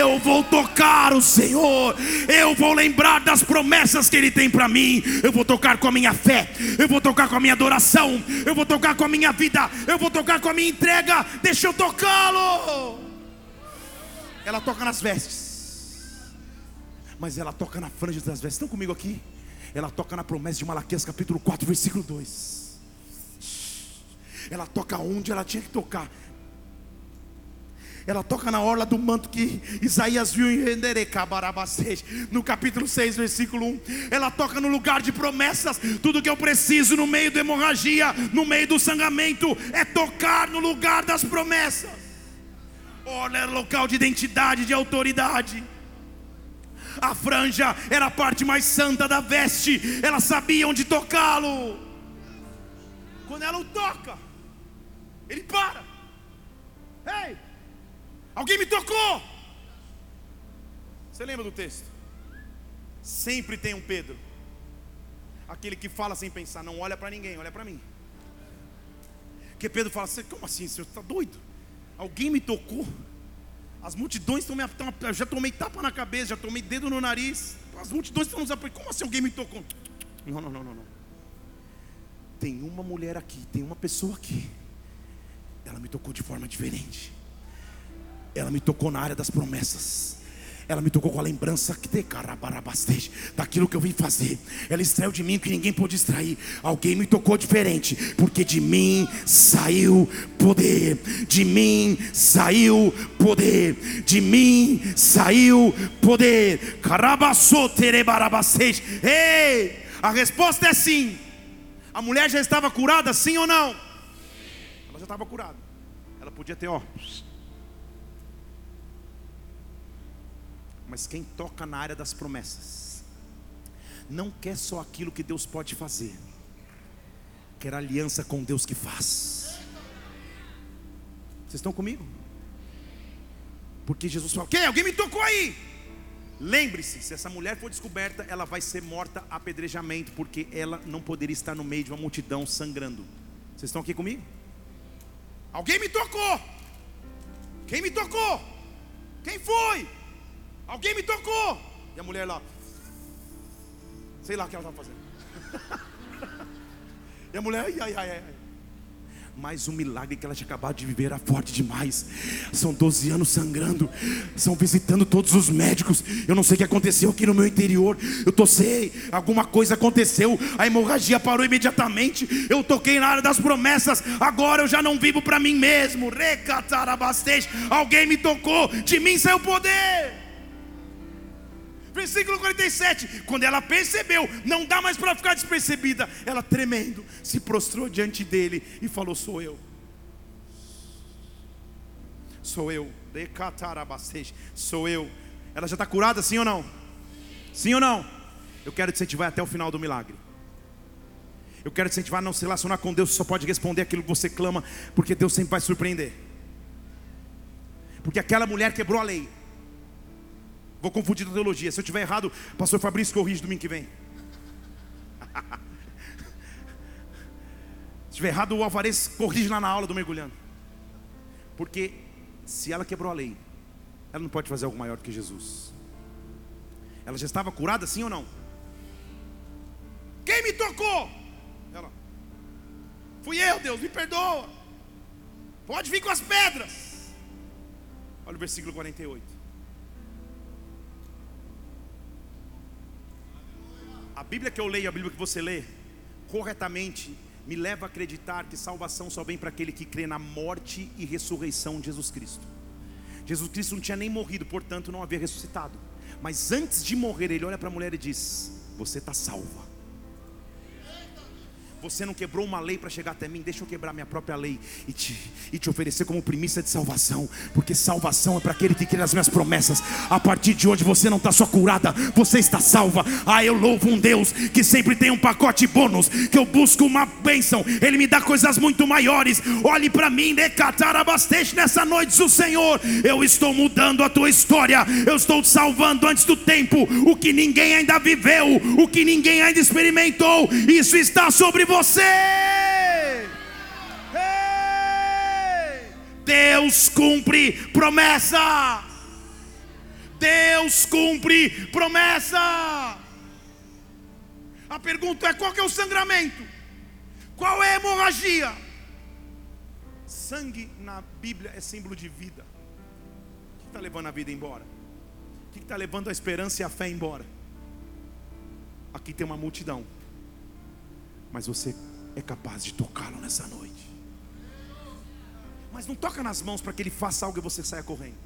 eu vou tocar o Senhor. Eu vou lembrar das promessas que Ele tem para mim. Eu vou tocar com a minha fé. Eu vou tocar com a minha adoração. Eu vou tocar com a minha vida. Eu vou tocar com a minha entrega. Deixa eu tocá-lo. Ela toca nas vestes mas ela toca na franja das vestes. Estão comigo aqui? Ela toca na promessa de Malaquias capítulo 4, versículo 2. Ela toca onde ela tinha que tocar. Ela toca na orla do manto que Isaías viu em no capítulo 6, versículo 1. Ela toca no lugar de promessas. Tudo que eu preciso no meio da hemorragia, no meio do sangramento, é tocar no lugar das promessas. É local de identidade, de autoridade. A franja era a parte mais santa da veste. Ela sabia onde tocá-lo. Quando ela o toca, ele para. Ei, alguém me tocou. Você lembra do texto? Sempre tem um Pedro. Aquele que fala sem pensar, não olha para ninguém, olha para mim. Que Pedro fala, como assim, senhor? Está doido? Alguém me tocou? As multidões estão me. Estão, já tomei tapa na cabeça, já tomei dedo no nariz. As multidões estão nos apoiando. Como assim alguém me tocou? Não, não, não, não, não. Tem uma mulher aqui, tem uma pessoa aqui. Ela me tocou de forma diferente. Ela me tocou na área das promessas. Ela me tocou com a lembrança que te daquilo que eu vim fazer. Ela extraiu de mim que ninguém pôde extrair. Alguém me tocou diferente, porque de mim saiu poder. De mim saiu poder. De mim saiu poder. Ei! A resposta é sim. A mulher já estava curada, sim ou não? Ela já estava curada. Ela podia ter, ó. Mas quem toca na área das promessas, não quer só aquilo que Deus pode fazer, quer aliança com Deus que faz. Vocês estão comigo? Porque Jesus falou: Quem? Alguém me tocou aí? Lembre-se, se essa mulher for descoberta, ela vai ser morta a apedrejamento, porque ela não poderia estar no meio de uma multidão sangrando. Vocês estão aqui comigo? Alguém me tocou. Quem me tocou? Quem foi? Alguém me tocou. E a mulher lá, sei lá o que ela estava fazendo. e a mulher, ai, ai, ai, ai. Mas o milagre que ela tinha acabado de viver era forte demais. São 12 anos sangrando, são visitando todos os médicos. Eu não sei o que aconteceu aqui no meu interior. Eu tô sei, alguma coisa aconteceu. A hemorragia parou imediatamente. Eu toquei na área das promessas. Agora eu já não vivo para mim mesmo. Recatarabastej. Alguém me tocou, de mim saiu poder. Versículo 47. Quando ela percebeu, não dá mais para ficar despercebida, ela tremendo, se prostrou diante dele e falou: Sou eu. Sou eu. Sou eu. Ela já está curada, sim ou não? Sim ou não? Eu quero te incentivar até o final do milagre. Eu quero te incentivar a não se relacionar com Deus, só pode responder aquilo que você clama, porque Deus sempre vai surpreender. Porque aquela mulher quebrou a lei. Vou confundir a teologia. Se eu estiver errado, pastor Fabrício corrige domingo que vem. Se estiver errado, o Alvarez corrige lá na aula do mergulhando. Porque se ela quebrou a lei, ela não pode fazer algo maior do que Jesus. Ela já estava curada, sim ou não? Quem me tocou? Ela. Fui eu, Deus, me perdoa. Pode vir com as pedras. Olha o versículo 48. Bíblia que eu leio, a Bíblia que você lê, corretamente, me leva a acreditar que salvação só vem para aquele que crê na morte e ressurreição de Jesus Cristo. Jesus Cristo não tinha nem morrido, portanto não havia ressuscitado. Mas antes de morrer, ele olha para a mulher e diz: Você está salva. Você não quebrou uma lei para chegar até mim, deixa eu quebrar minha própria lei e te, e te oferecer como primícia de salvação, porque salvação é para aquele que crê nas minhas promessas. A partir de hoje você não está só curada, você está salva. Ah, eu louvo um Deus que sempre tem um pacote bônus, que eu busco uma bênção, Ele me dá coisas muito maiores. Olhe para mim, decatar abastece nessa noite, o Senhor. Eu estou mudando a tua história, eu estou te salvando antes do tempo, o que ninguém ainda viveu, o que ninguém ainda experimentou, isso está sobre você. Deus cumpre promessa. Deus cumpre promessa. A pergunta é: qual é o sangramento? Qual é a hemorragia? Sangue na Bíblia é símbolo de vida. O que está levando a vida embora? O que está levando a esperança e a fé embora? Aqui tem uma multidão mas você é capaz de tocá-lo nessa noite. Mas não toca nas mãos para que ele faça algo e você saia correndo.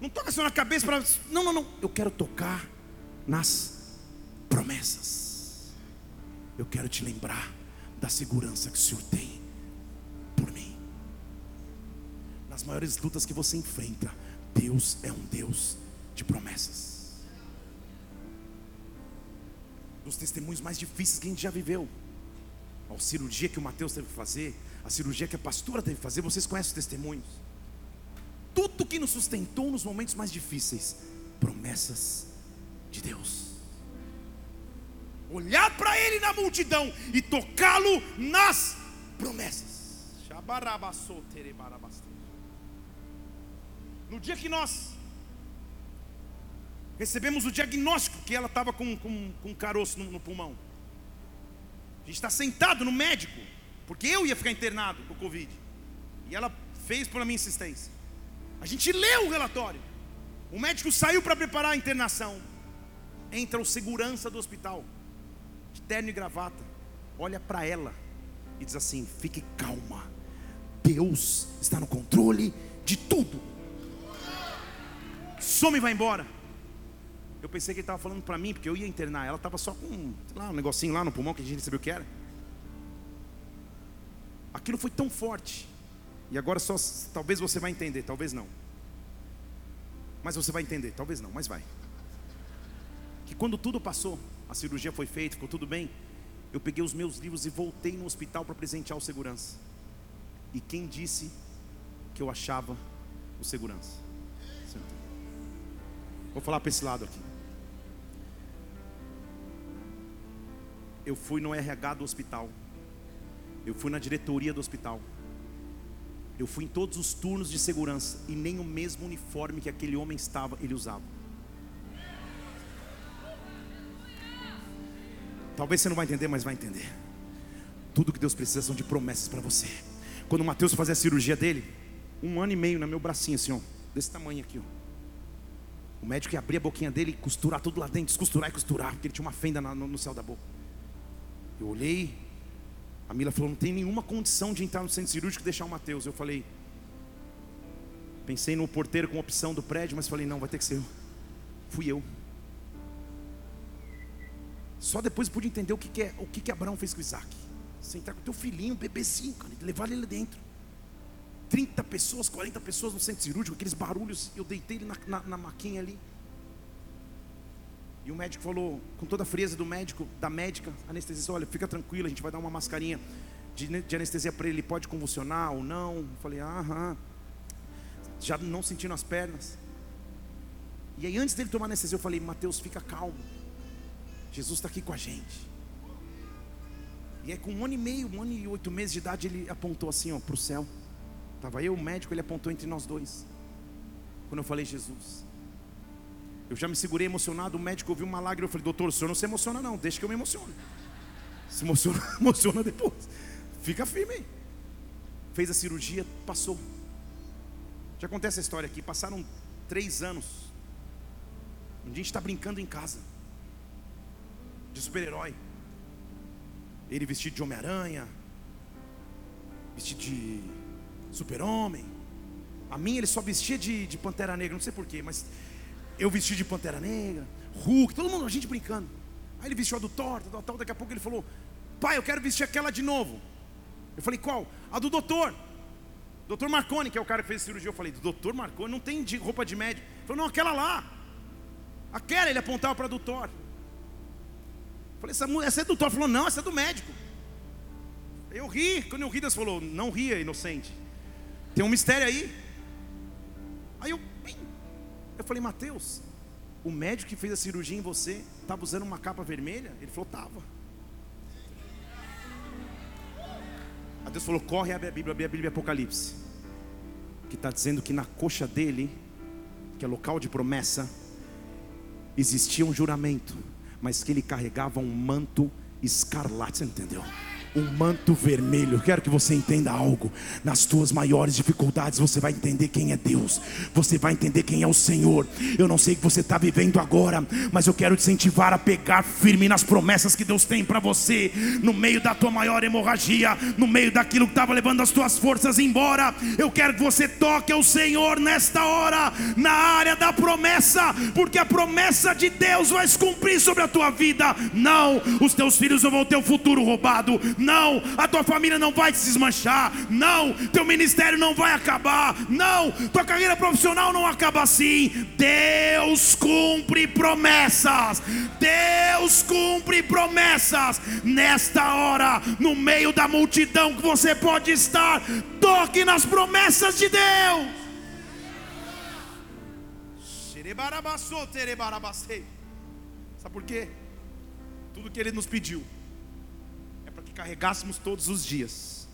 Não toca só na cabeça para. Não, não, não. Eu quero tocar nas promessas. Eu quero te lembrar da segurança que o Senhor tem por mim. Nas maiores lutas que você enfrenta, Deus é um Deus de promessas dos testemunhos mais difíceis que a gente já viveu. A cirurgia que o Mateus teve que fazer, a cirurgia que a pastora teve que fazer, vocês conhecem os testemunhos. Tudo que nos sustentou nos momentos mais difíceis, promessas de Deus. Olhar para Ele na multidão e tocá-lo nas promessas. No dia que nós recebemos o diagnóstico que ela estava com, com, com um caroço no, no pulmão. A gente está sentado no médico, porque eu ia ficar internado com Covid. E ela fez pela minha insistência. A gente leu o relatório. O médico saiu para preparar a internação. Entra o segurança do hospital, de terno e gravata, olha para ela e diz assim: fique calma, Deus está no controle de tudo. Some e vai embora. Eu pensei que ele estava falando para mim, porque eu ia internar. Ela estava só com lá, um negocinho lá no pulmão que a gente recebeu o que era. Aquilo foi tão forte. E agora só talvez você vai entender, talvez não. Mas você vai entender, talvez não, mas vai. Que quando tudo passou, a cirurgia foi feita, ficou tudo bem, eu peguei os meus livros e voltei no hospital para presentear o segurança. E quem disse que eu achava o segurança? Vou falar para esse lado aqui. Eu fui no RH do hospital. Eu fui na diretoria do hospital. Eu fui em todos os turnos de segurança e nem o mesmo uniforme que aquele homem estava, ele usava. Talvez você não vai entender, mas vai entender. Tudo que Deus precisa são de promessas para você. Quando o Mateus fazia a cirurgia dele, um ano e meio no meu bracinho, assim, ó, desse tamanho aqui, ó. O médico ia abrir a boquinha dele e costurar tudo lá dentro, descosturar e costurar, porque ele tinha uma fenda no, no céu da boca. Eu olhei, a Mila falou: não tem nenhuma condição de entrar no centro cirúrgico e deixar o Mateus. Eu falei, pensei no porteiro com opção do prédio, mas falei: não, vai ter que ser eu. Fui eu. Só depois pude entender o que, que é, o que, que Abraão fez com Isaac. Sentar com teu filhinho, bebezinho, cara, levar ele dentro. 30 pessoas, 40 pessoas no centro cirúrgico, aqueles barulhos, eu deitei ele na, na, na maquinha ali. E o médico falou, com toda a frieza do médico, da médica, anestesista, olha, fica tranquilo, a gente vai dar uma mascarinha de, de anestesia para ele, ele pode convulsionar ou não. Eu falei, aham. Já não sentindo as pernas. E aí antes dele tomar anestesia, eu falei, Mateus, fica calmo. Jesus está aqui com a gente. E é com um ano e meio, um ano e oito meses de idade, ele apontou assim, ó, para o céu. Estava eu, o médico, ele apontou entre nós dois. Quando eu falei, Jesus. Eu já me segurei emocionado, o médico ouviu uma lágrima. Eu falei, doutor, o senhor não se emociona, não, deixa que eu me emocione. Se emociona, emociona depois. Fica firme. Fez a cirurgia, passou. Já acontece a história aqui. Passaram três anos. Um dia a gente está brincando em casa de super-herói. Ele vestido de Homem-Aranha, vestido de Super-Homem. A mim ele só vestia de, de Pantera Negra, não sei porquê, mas eu vesti de Pantera Negra, Hulk, todo mundo, a gente brincando. Aí ele vestiu a do Thor, tal, tal, daqui a pouco ele falou: Pai, eu quero vestir aquela de novo. Eu falei: Qual? A do doutor. Doutor Marconi, que é o cara que fez cirurgia. Eu falei: Doutor Marconi, não tem roupa de médico. Ele falou: Não, aquela lá. Aquela, ele apontava para do Thor. Falei, essa, essa é do Thor. Falou, não, essa é do médico. Eu ri. Quando eu ri, Deus falou, não ria, inocente. Tem um mistério aí. Aí eu, eu falei, Mateus, o médico que fez a cirurgia em você estava usando uma capa vermelha? Ele falou, estava. Aí Deus falou, corre, abre a Bíblia, abre a Bíblia Apocalipse. Que está dizendo que na coxa dele, que é local de promessa, existia um juramento mas que ele carregava um manto escarlate, entendeu? Um manto vermelho. Quero que você entenda algo. Nas tuas maiores dificuldades, você vai entender quem é Deus. Você vai entender quem é o Senhor. Eu não sei o que você está vivendo agora, mas eu quero te incentivar a pegar firme nas promessas que Deus tem para você. No meio da tua maior hemorragia, no meio daquilo que estava levando as tuas forças embora, eu quero que você toque ao Senhor nesta hora, na área da promessa, porque a promessa de Deus vai se cumprir sobre a tua vida. Não, os teus filhos não vão ter o futuro roubado não, a tua família não vai se desmanchar, não, teu ministério não vai acabar, não, tua carreira profissional não acaba assim. Deus cumpre promessas, Deus cumpre promessas. Nesta hora, no meio da multidão que você pode estar, toque nas promessas de Deus. Sabe por quê? Tudo que Ele nos pediu que carregássemos todos os dias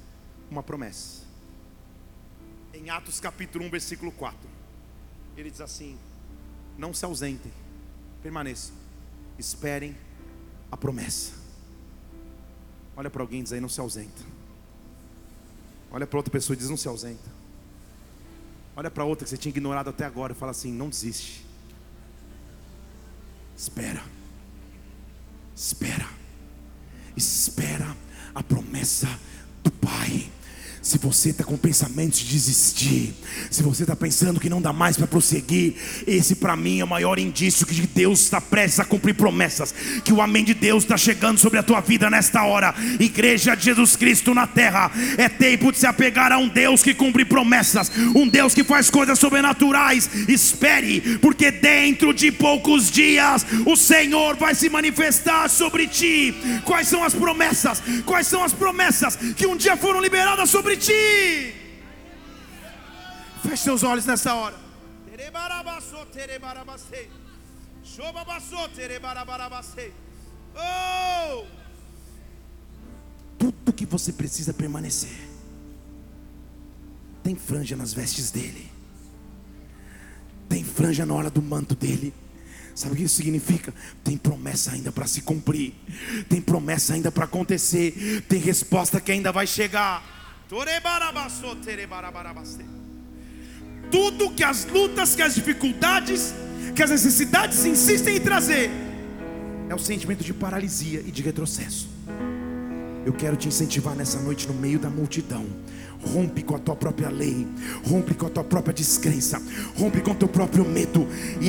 uma promessa. Em Atos capítulo 1, versículo 4, ele diz assim: Não se ausentem, permaneçam, esperem a promessa. Olha para alguém e diz aí: Não se ausenta. Olha para outra pessoa e diz: Não se ausenta. Olha para outra que você tinha ignorado até agora e fala assim: Não desiste. Espera. Espera. Espera a promessa do Pai. Se você está com pensamentos de desistir, se você está pensando que não dá mais para prosseguir, esse para mim é o maior indício que Deus está prestes a cumprir promessas, que o amém de Deus está chegando sobre a tua vida nesta hora. Igreja de Jesus Cristo na terra, é tempo de se apegar a um Deus que cumpre promessas, um Deus que faz coisas sobrenaturais. Espere, porque dentro de poucos dias o Senhor vai se manifestar sobre ti. Quais são as promessas? Quais são as promessas que um dia foram liberadas sobre ti. Feche seus olhos nessa hora. Oh! Tudo que você precisa permanecer. Tem franja nas vestes dele. Tem franja na hora do manto dele. Sabe o que isso significa? Tem promessa ainda para se cumprir, tem promessa ainda para acontecer, tem resposta que ainda vai chegar. Tudo que as lutas, que as dificuldades, que as necessidades insistem em trazer, é o sentimento de paralisia e de retrocesso. Eu quero te incentivar nessa noite no meio da multidão Rompe com a tua própria lei, rompe com a tua própria descrença, rompe com o teu próprio medo e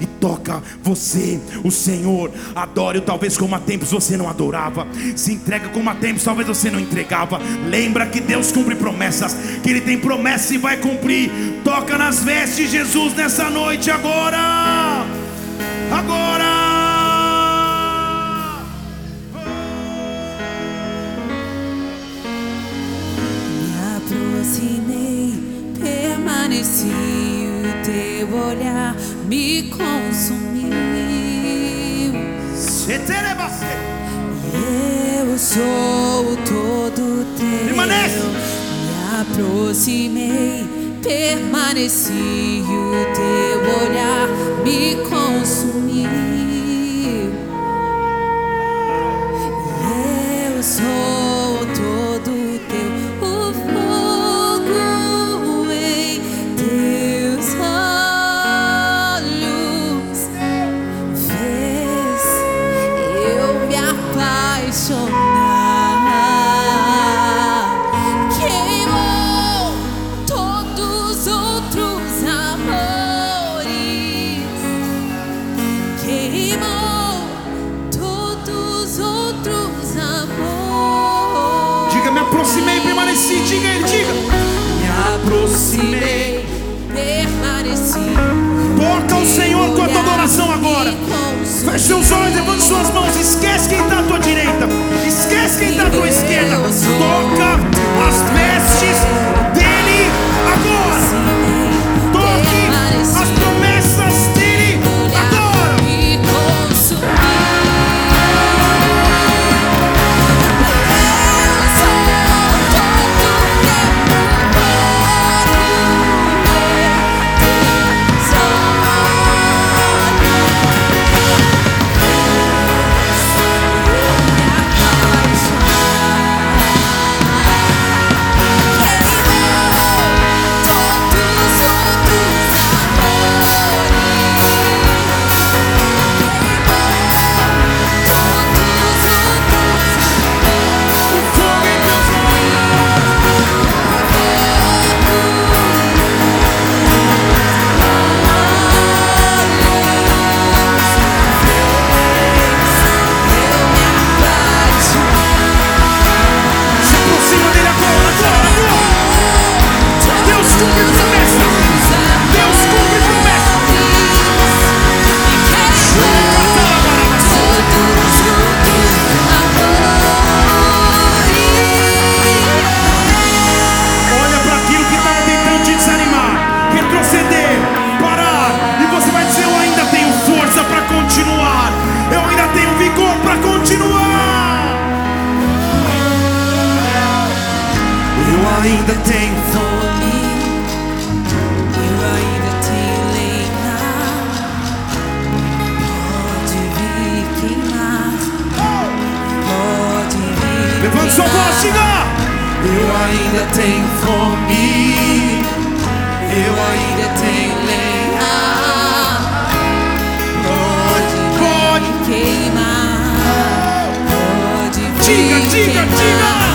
e toca você, o Senhor. Adore-o, talvez como há tempos você não adorava, se entrega como há tempos talvez você não entregava. Lembra que Deus cumpre promessas, que Ele tem promessas e vai cumprir. Toca nas vestes de Jesus nessa noite agora, agora. Permaneci, o teu olhar me consumiu. Eu sou todo teu. Permanece. Me aproximei, permaneci, o teu olhar me consumiu. Eu sou Feche seus olhos, levante suas mãos. Esquece quem está à tua direita. Esquece quem está à tua esquerda. Toca as vestes ainda tenho fome, eu ainda te lembrar. Pode vir queimar, pode vir. Levante sua voz, siga! Eu ainda tenho fome, eu ainda tenho lenha. Pode, pode queimar, pode vir. Diga, diga, diga!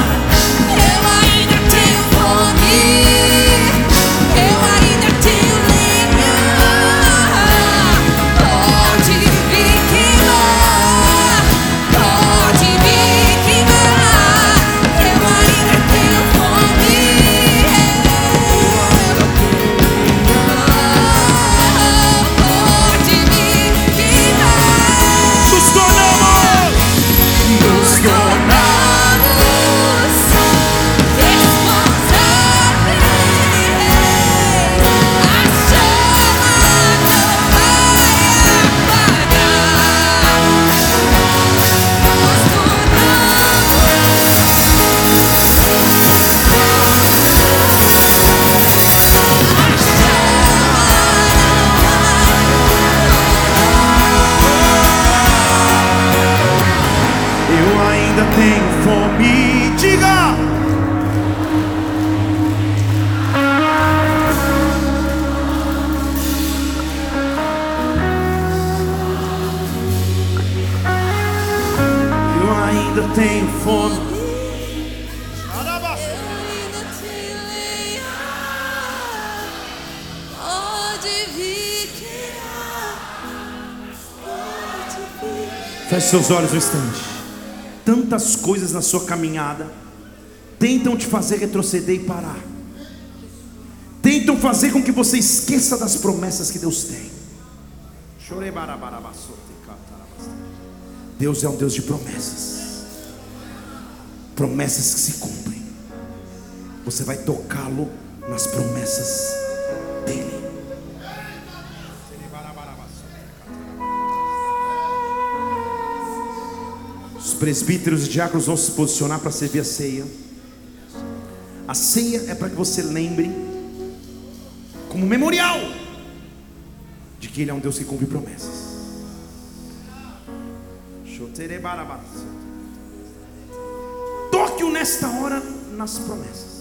Seus olhos um instante. Tantas coisas na sua caminhada tentam te fazer retroceder e parar. Tentam fazer com que você esqueça das promessas que Deus tem. Deus é um Deus de promessas. Promessas que se cumprem. Você vai tocá-lo nas promessas presbíteros e diáconos vão se posicionar para servir a ceia. A ceia é para que você lembre, como memorial, de que Ele é um Deus que cumpre promessas. Toque-o nesta hora nas promessas.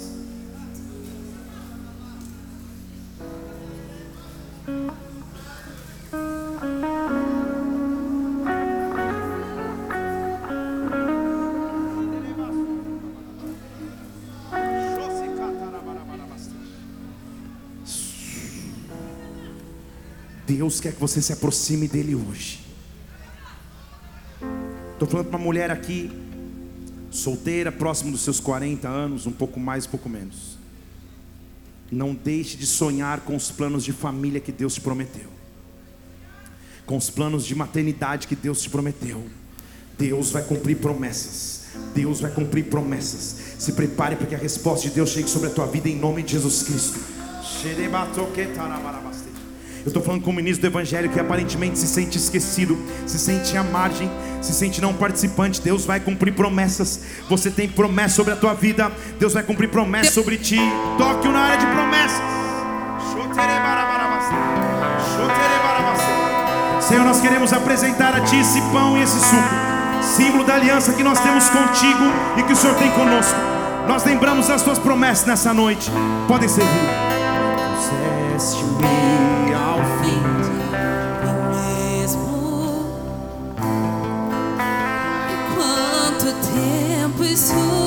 Deus quer que você se aproxime dele hoje. Estou falando para uma mulher aqui, solteira, próximo dos seus 40 anos, um pouco mais, um pouco menos. Não deixe de sonhar com os planos de família que Deus te prometeu, com os planos de maternidade que Deus te prometeu. Deus vai cumprir promessas. Deus vai cumprir promessas. Se prepare para que a resposta de Deus chegue sobre a tua vida em nome de Jesus Cristo. Eu estou falando com o ministro do Evangelho que aparentemente se sente esquecido, se sente à margem, se sente não participante. Deus vai cumprir promessas. Você tem promessa sobre a tua vida. Deus vai cumprir promessas sobre ti. Toque-o na área de promessas. Senhor, nós queremos apresentar a Ti esse pão e esse suco, símbolo da aliança que nós temos contigo e que o Senhor tem conosco. Nós lembramos as Tuas promessas nessa noite. Podem servir. Tempo isso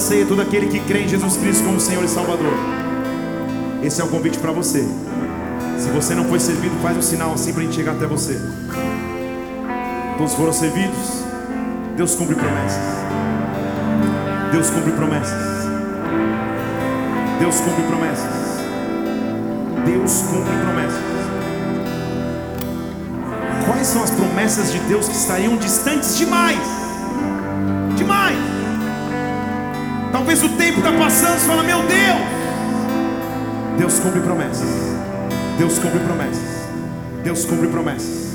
ceia? Todo aquele que crê em Jesus Cristo como Senhor e Salvador. Esse é o convite para você. Se você não foi servido, faz um sinal assim para a gente chegar até você. Todos foram servidos. Deus cumpre promessas. Deus cumpre promessas. Deus cumpre promessas. Deus cumpre promessas. Quais são as promessas de Deus que estariam distantes demais? Talvez o tempo está passando, você fala, meu Deus. Deus cumpre promessas. Deus cumpre promessas. Deus cumpre promessas.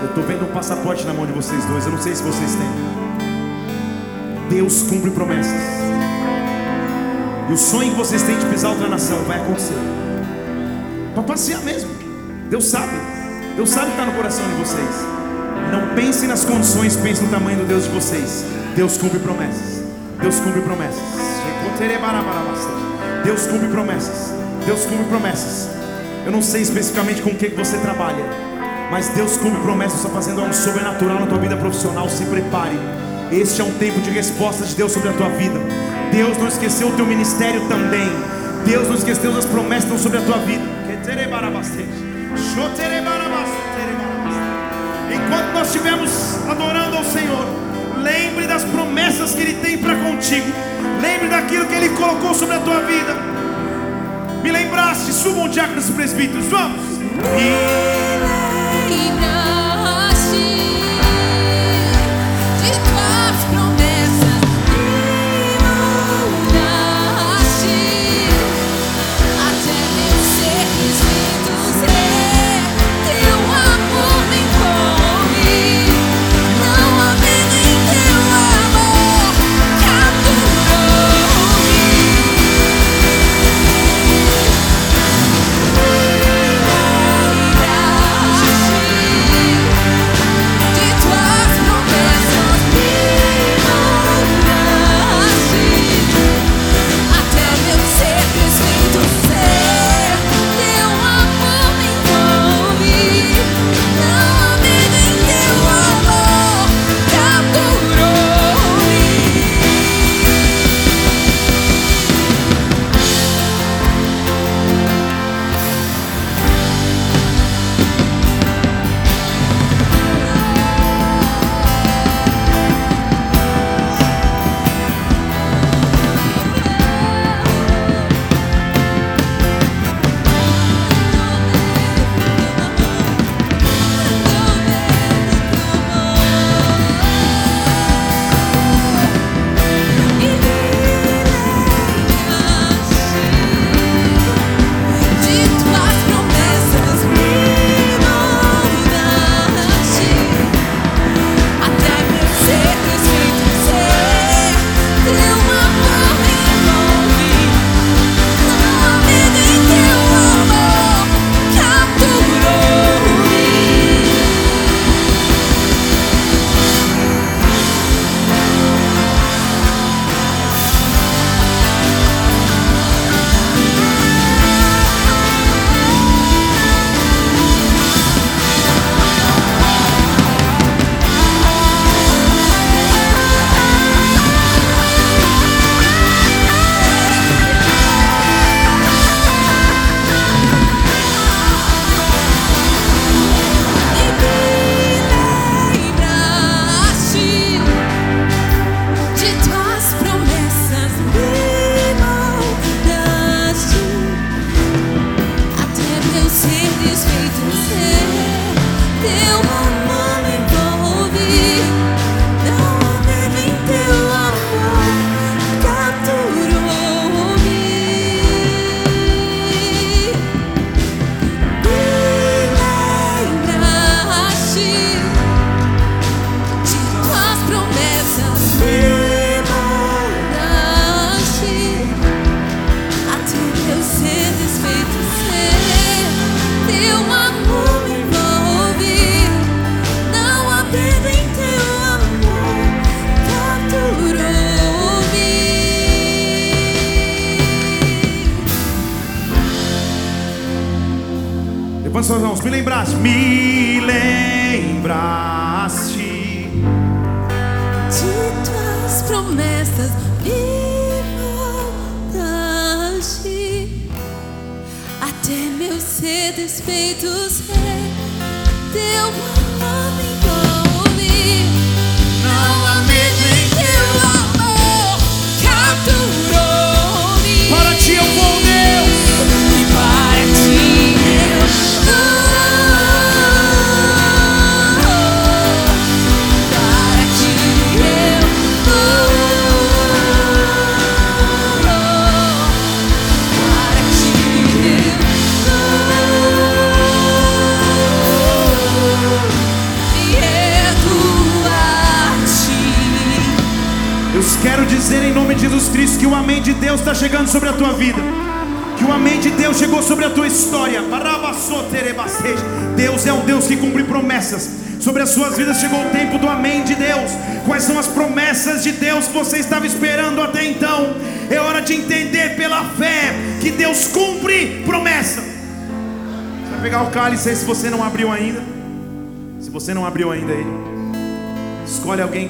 Eu estou vendo um passaporte na mão de vocês dois. Eu não sei se vocês têm. Deus cumpre promessas. E o sonho que vocês têm de pisar outra nação vai acontecer. Para passear mesmo. Deus sabe. Deus sabe que está no coração de vocês. Não pense nas condições, pense no tamanho do Deus de vocês. Deus cumpre promessas. Deus cumpre promessas. Deus cumpre promessas. Deus cumpre promessas. Eu não sei especificamente com o que você trabalha, mas Deus cumpre promessas, está fazendo algo sobrenatural na tua vida profissional. Se prepare. Este é um tempo de resposta de Deus sobre a tua vida. Deus não esqueceu o teu ministério também. Deus não esqueceu as promessas sobre a tua vida. Enquanto nós estivermos adorando ao Senhor, lembre das promessas que Ele tem para contigo. Lembre daquilo que Ele colocou sobre a tua vida. Me lembraste, subam diáconos presbíteros, vamos. E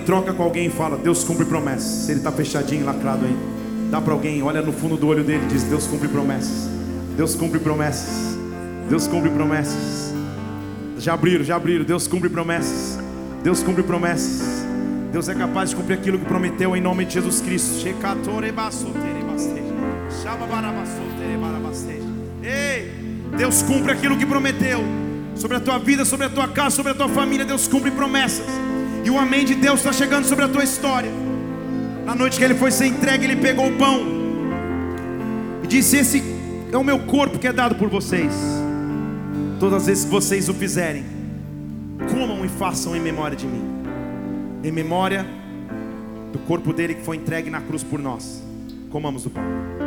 troca com alguém e fala: Deus cumpre promessas. Se ele está fechadinho, lacrado aí, dá para alguém, olha no fundo do olho dele e diz: Deus cumpre promessas. Deus cumpre promessas. Deus cumpre promessas. Já abriram, já abriram. Deus cumpre promessas. Deus cumpre promessas. Deus é capaz de cumprir aquilo que prometeu em nome de Jesus Cristo. Ei, Deus cumpre aquilo que prometeu sobre a tua vida, sobre a tua casa, sobre a tua família. Deus cumpre promessas. E o amém de Deus está chegando sobre a tua história. Na noite que ele foi ser entregue, ele pegou o pão e disse: Esse é o meu corpo que é dado por vocês. Todas as vezes que vocês o fizerem, comam e façam em memória de mim. Em memória do corpo dele que foi entregue na cruz por nós. Comamos o pão.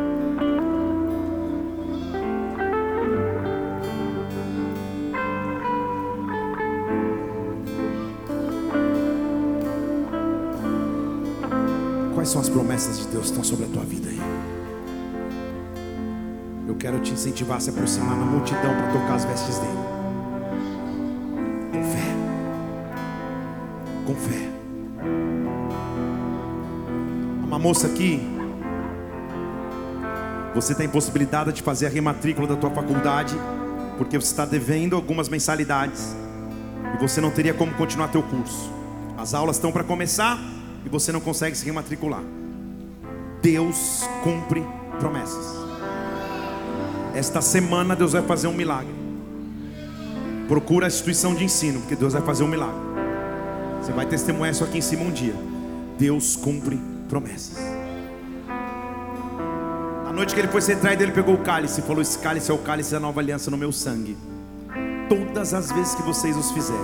Quais são as promessas de Deus que estão sobre a tua vida aí? Eu quero te incentivar a se aproximar na multidão para tocar as vestes dele. Com fé. Com fé. Uma moça aqui. Você tem possibilidade de fazer a rematrícula da tua faculdade, porque você está devendo algumas mensalidades e você não teria como continuar teu curso. As aulas estão para começar e você não consegue se rematricular. Deus cumpre promessas. Esta semana Deus vai fazer um milagre. Procura a instituição de ensino, porque Deus vai fazer um milagre. Você vai testemunhar isso aqui em cima um dia. Deus cumpre promessas. Na noite que ele foi ser traído, ele pegou o cálice e falou: Esse cálice é o cálice da nova aliança no meu sangue. Todas as vezes que vocês os fizerem,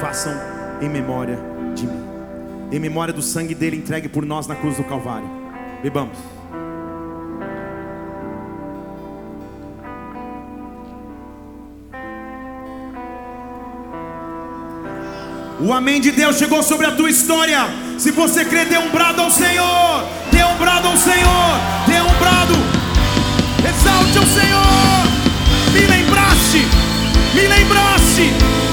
façam em memória de mim. Em memória do sangue dele entregue por nós na cruz do Calvário. Bebamos. O amém de Deus chegou sobre a tua história. Se você crê, dê um brado ao Senhor. Dê um brado ao Senhor. Dê um brado. Exalte ao Senhor. Me lembraste. Me lembraste.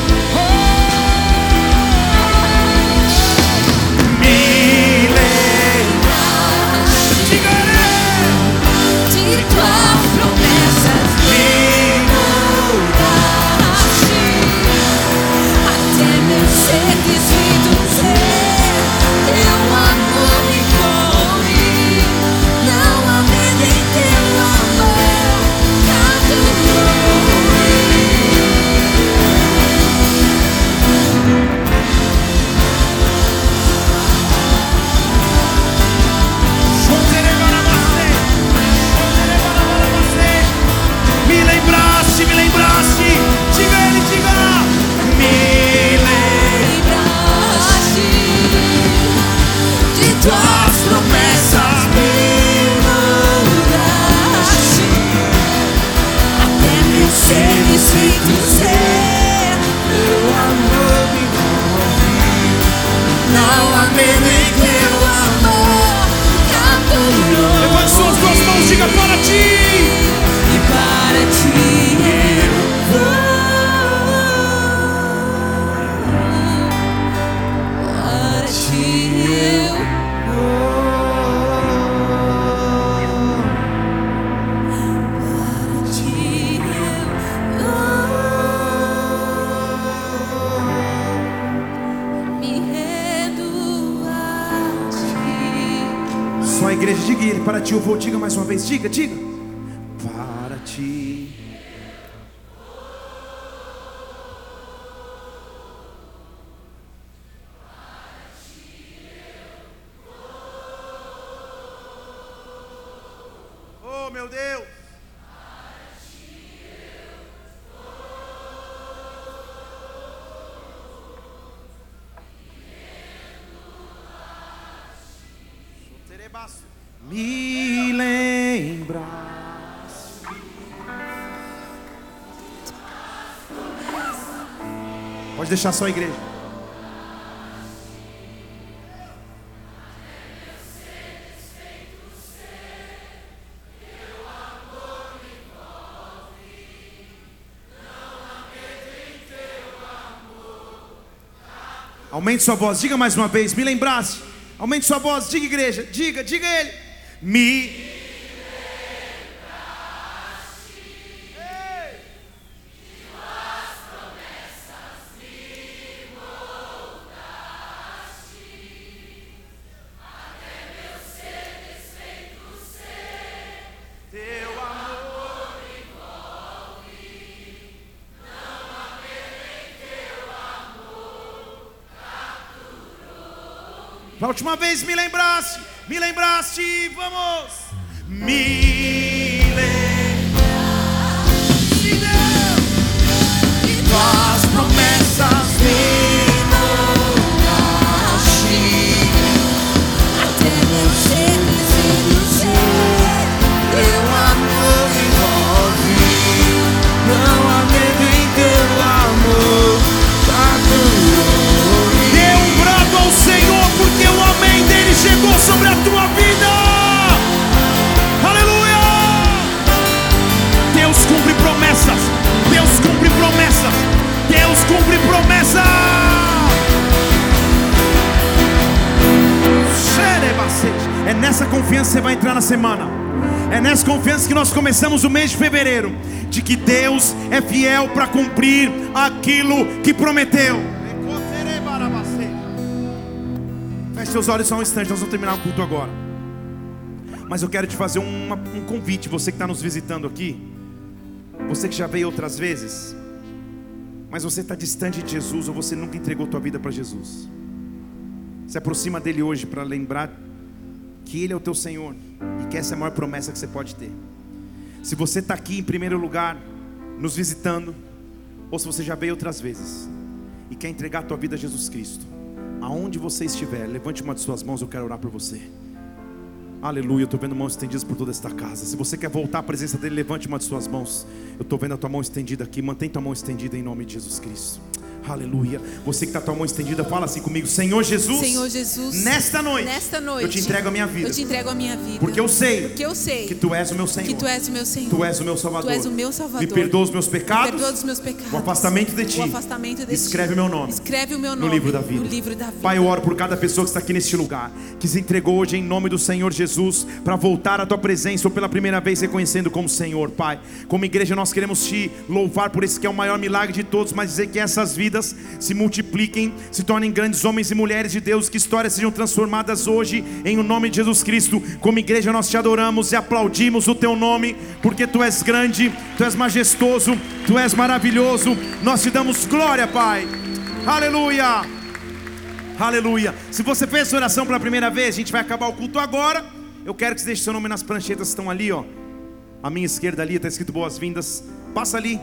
Pode deixar só a igreja. Aumente sua voz, diga mais uma vez, me lembraste. Aumente sua voz, diga igreja, diga, diga ele. Me Última vez me lembraste, me lembraste, vamos. Me É nessa confiança que você vai entrar na semana. É nessa confiança que nós começamos o mês de fevereiro. De que Deus é fiel para cumprir aquilo que prometeu. Feche seus olhos só um instante, nós vamos terminar o culto agora. Mas eu quero te fazer um convite, você que está nos visitando aqui. Você que já veio outras vezes. Mas você está distante de Jesus ou você nunca entregou tua vida para Jesus. Se aproxima dele hoje para lembrar que Ele é o teu Senhor e que essa é a maior promessa que você pode ter. Se você está aqui em primeiro lugar, nos visitando, ou se você já veio outras vezes e quer entregar a tua vida a Jesus Cristo, aonde você estiver, levante uma de suas mãos, eu quero orar por você. Aleluia, eu estou vendo mãos estendidas por toda esta casa. Se você quer voltar à presença dele, levante uma de suas mãos. Eu estou vendo a tua mão estendida aqui. Mantém tua mão estendida em nome de Jesus Cristo. Aleluia. Você que está com a tua mão estendida, fala assim comigo: Senhor Jesus, Senhor Jesus, nesta noite, nesta noite, eu te entrego a minha vida. Eu te entrego a minha vida. Porque eu sei Porque eu sei que tu és o meu Senhor. que tu és o meu Senhor. Tu és o meu Salvador. Tu és o meu Salvador. Me perdoa os meus Me pecados. perdoa dos meus pecados. O afastamento de ti. O afastamento de Escreve ti. meu nome. Escreve o meu No nome livro da vida. No livro da vida. Pai, eu oro por cada pessoa que está aqui neste lugar, que se entregou hoje em nome do Senhor Jesus, para voltar à tua presença ou pela primeira vez reconhecendo como Senhor, Pai. Como igreja, nós queremos te louvar por esse que é o maior milagre de todos, mas dizer que essas vidas se multipliquem, se tornem grandes homens e mulheres de Deus, que histórias sejam transformadas hoje em o nome de Jesus Cristo. Como igreja, nós te adoramos e aplaudimos o teu nome, porque tu és grande, tu és majestoso, tu és maravilhoso. Nós te damos glória, Pai. Aleluia. Aleluia. Se você fez essa oração pela primeira vez, a gente vai acabar o culto agora. Eu quero que você deixe seu nome nas pranchetas que estão ali, ó. À minha esquerda ali está escrito boas-vindas. Passa ali.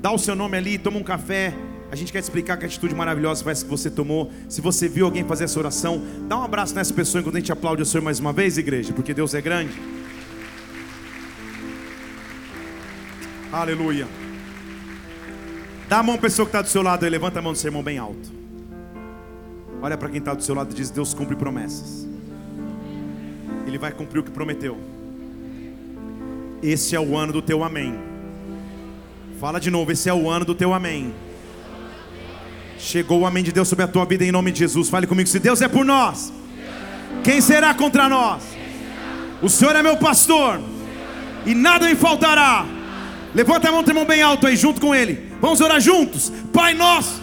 Dá o seu nome ali, toma um café. A gente quer te explicar que atitude maravilhosa foi que você tomou. Se você viu alguém fazer essa oração, dá um abraço nessa pessoa enquanto a gente aplaude o Senhor mais uma vez, igreja, porque Deus é grande. Aleluia. Dá a mão à pessoa que está do seu lado aí, levanta a mão do seu irmão bem alto. Olha para quem está do seu lado e diz: Deus cumpre promessas. Ele vai cumprir o que prometeu. Esse é o ano do teu amém. Fala de novo, esse é o ano do teu amém. Chegou o amém de Deus sobre a tua vida em nome de Jesus. Fale comigo, se Deus é por nós, quem será contra nós? O Senhor é meu pastor e nada me faltará. Levanta a mão, teu irmão bem alto aí, junto com ele. Vamos orar juntos. Pai nosso.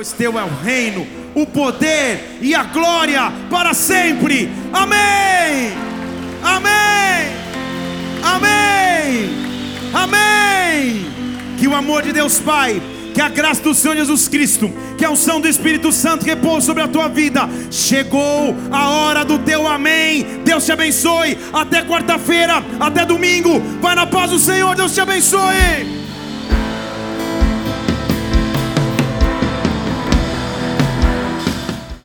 Pois teu é o reino, o poder e a glória para sempre. Amém. Amém. Amém. Amém. Que o amor de Deus Pai, que a graça do Senhor Jesus Cristo, que a unção do Espírito Santo repouse sobre a tua vida. Chegou a hora do teu amém. Deus te abençoe. Até quarta-feira, até domingo. Vai na paz do Senhor. Deus te abençoe.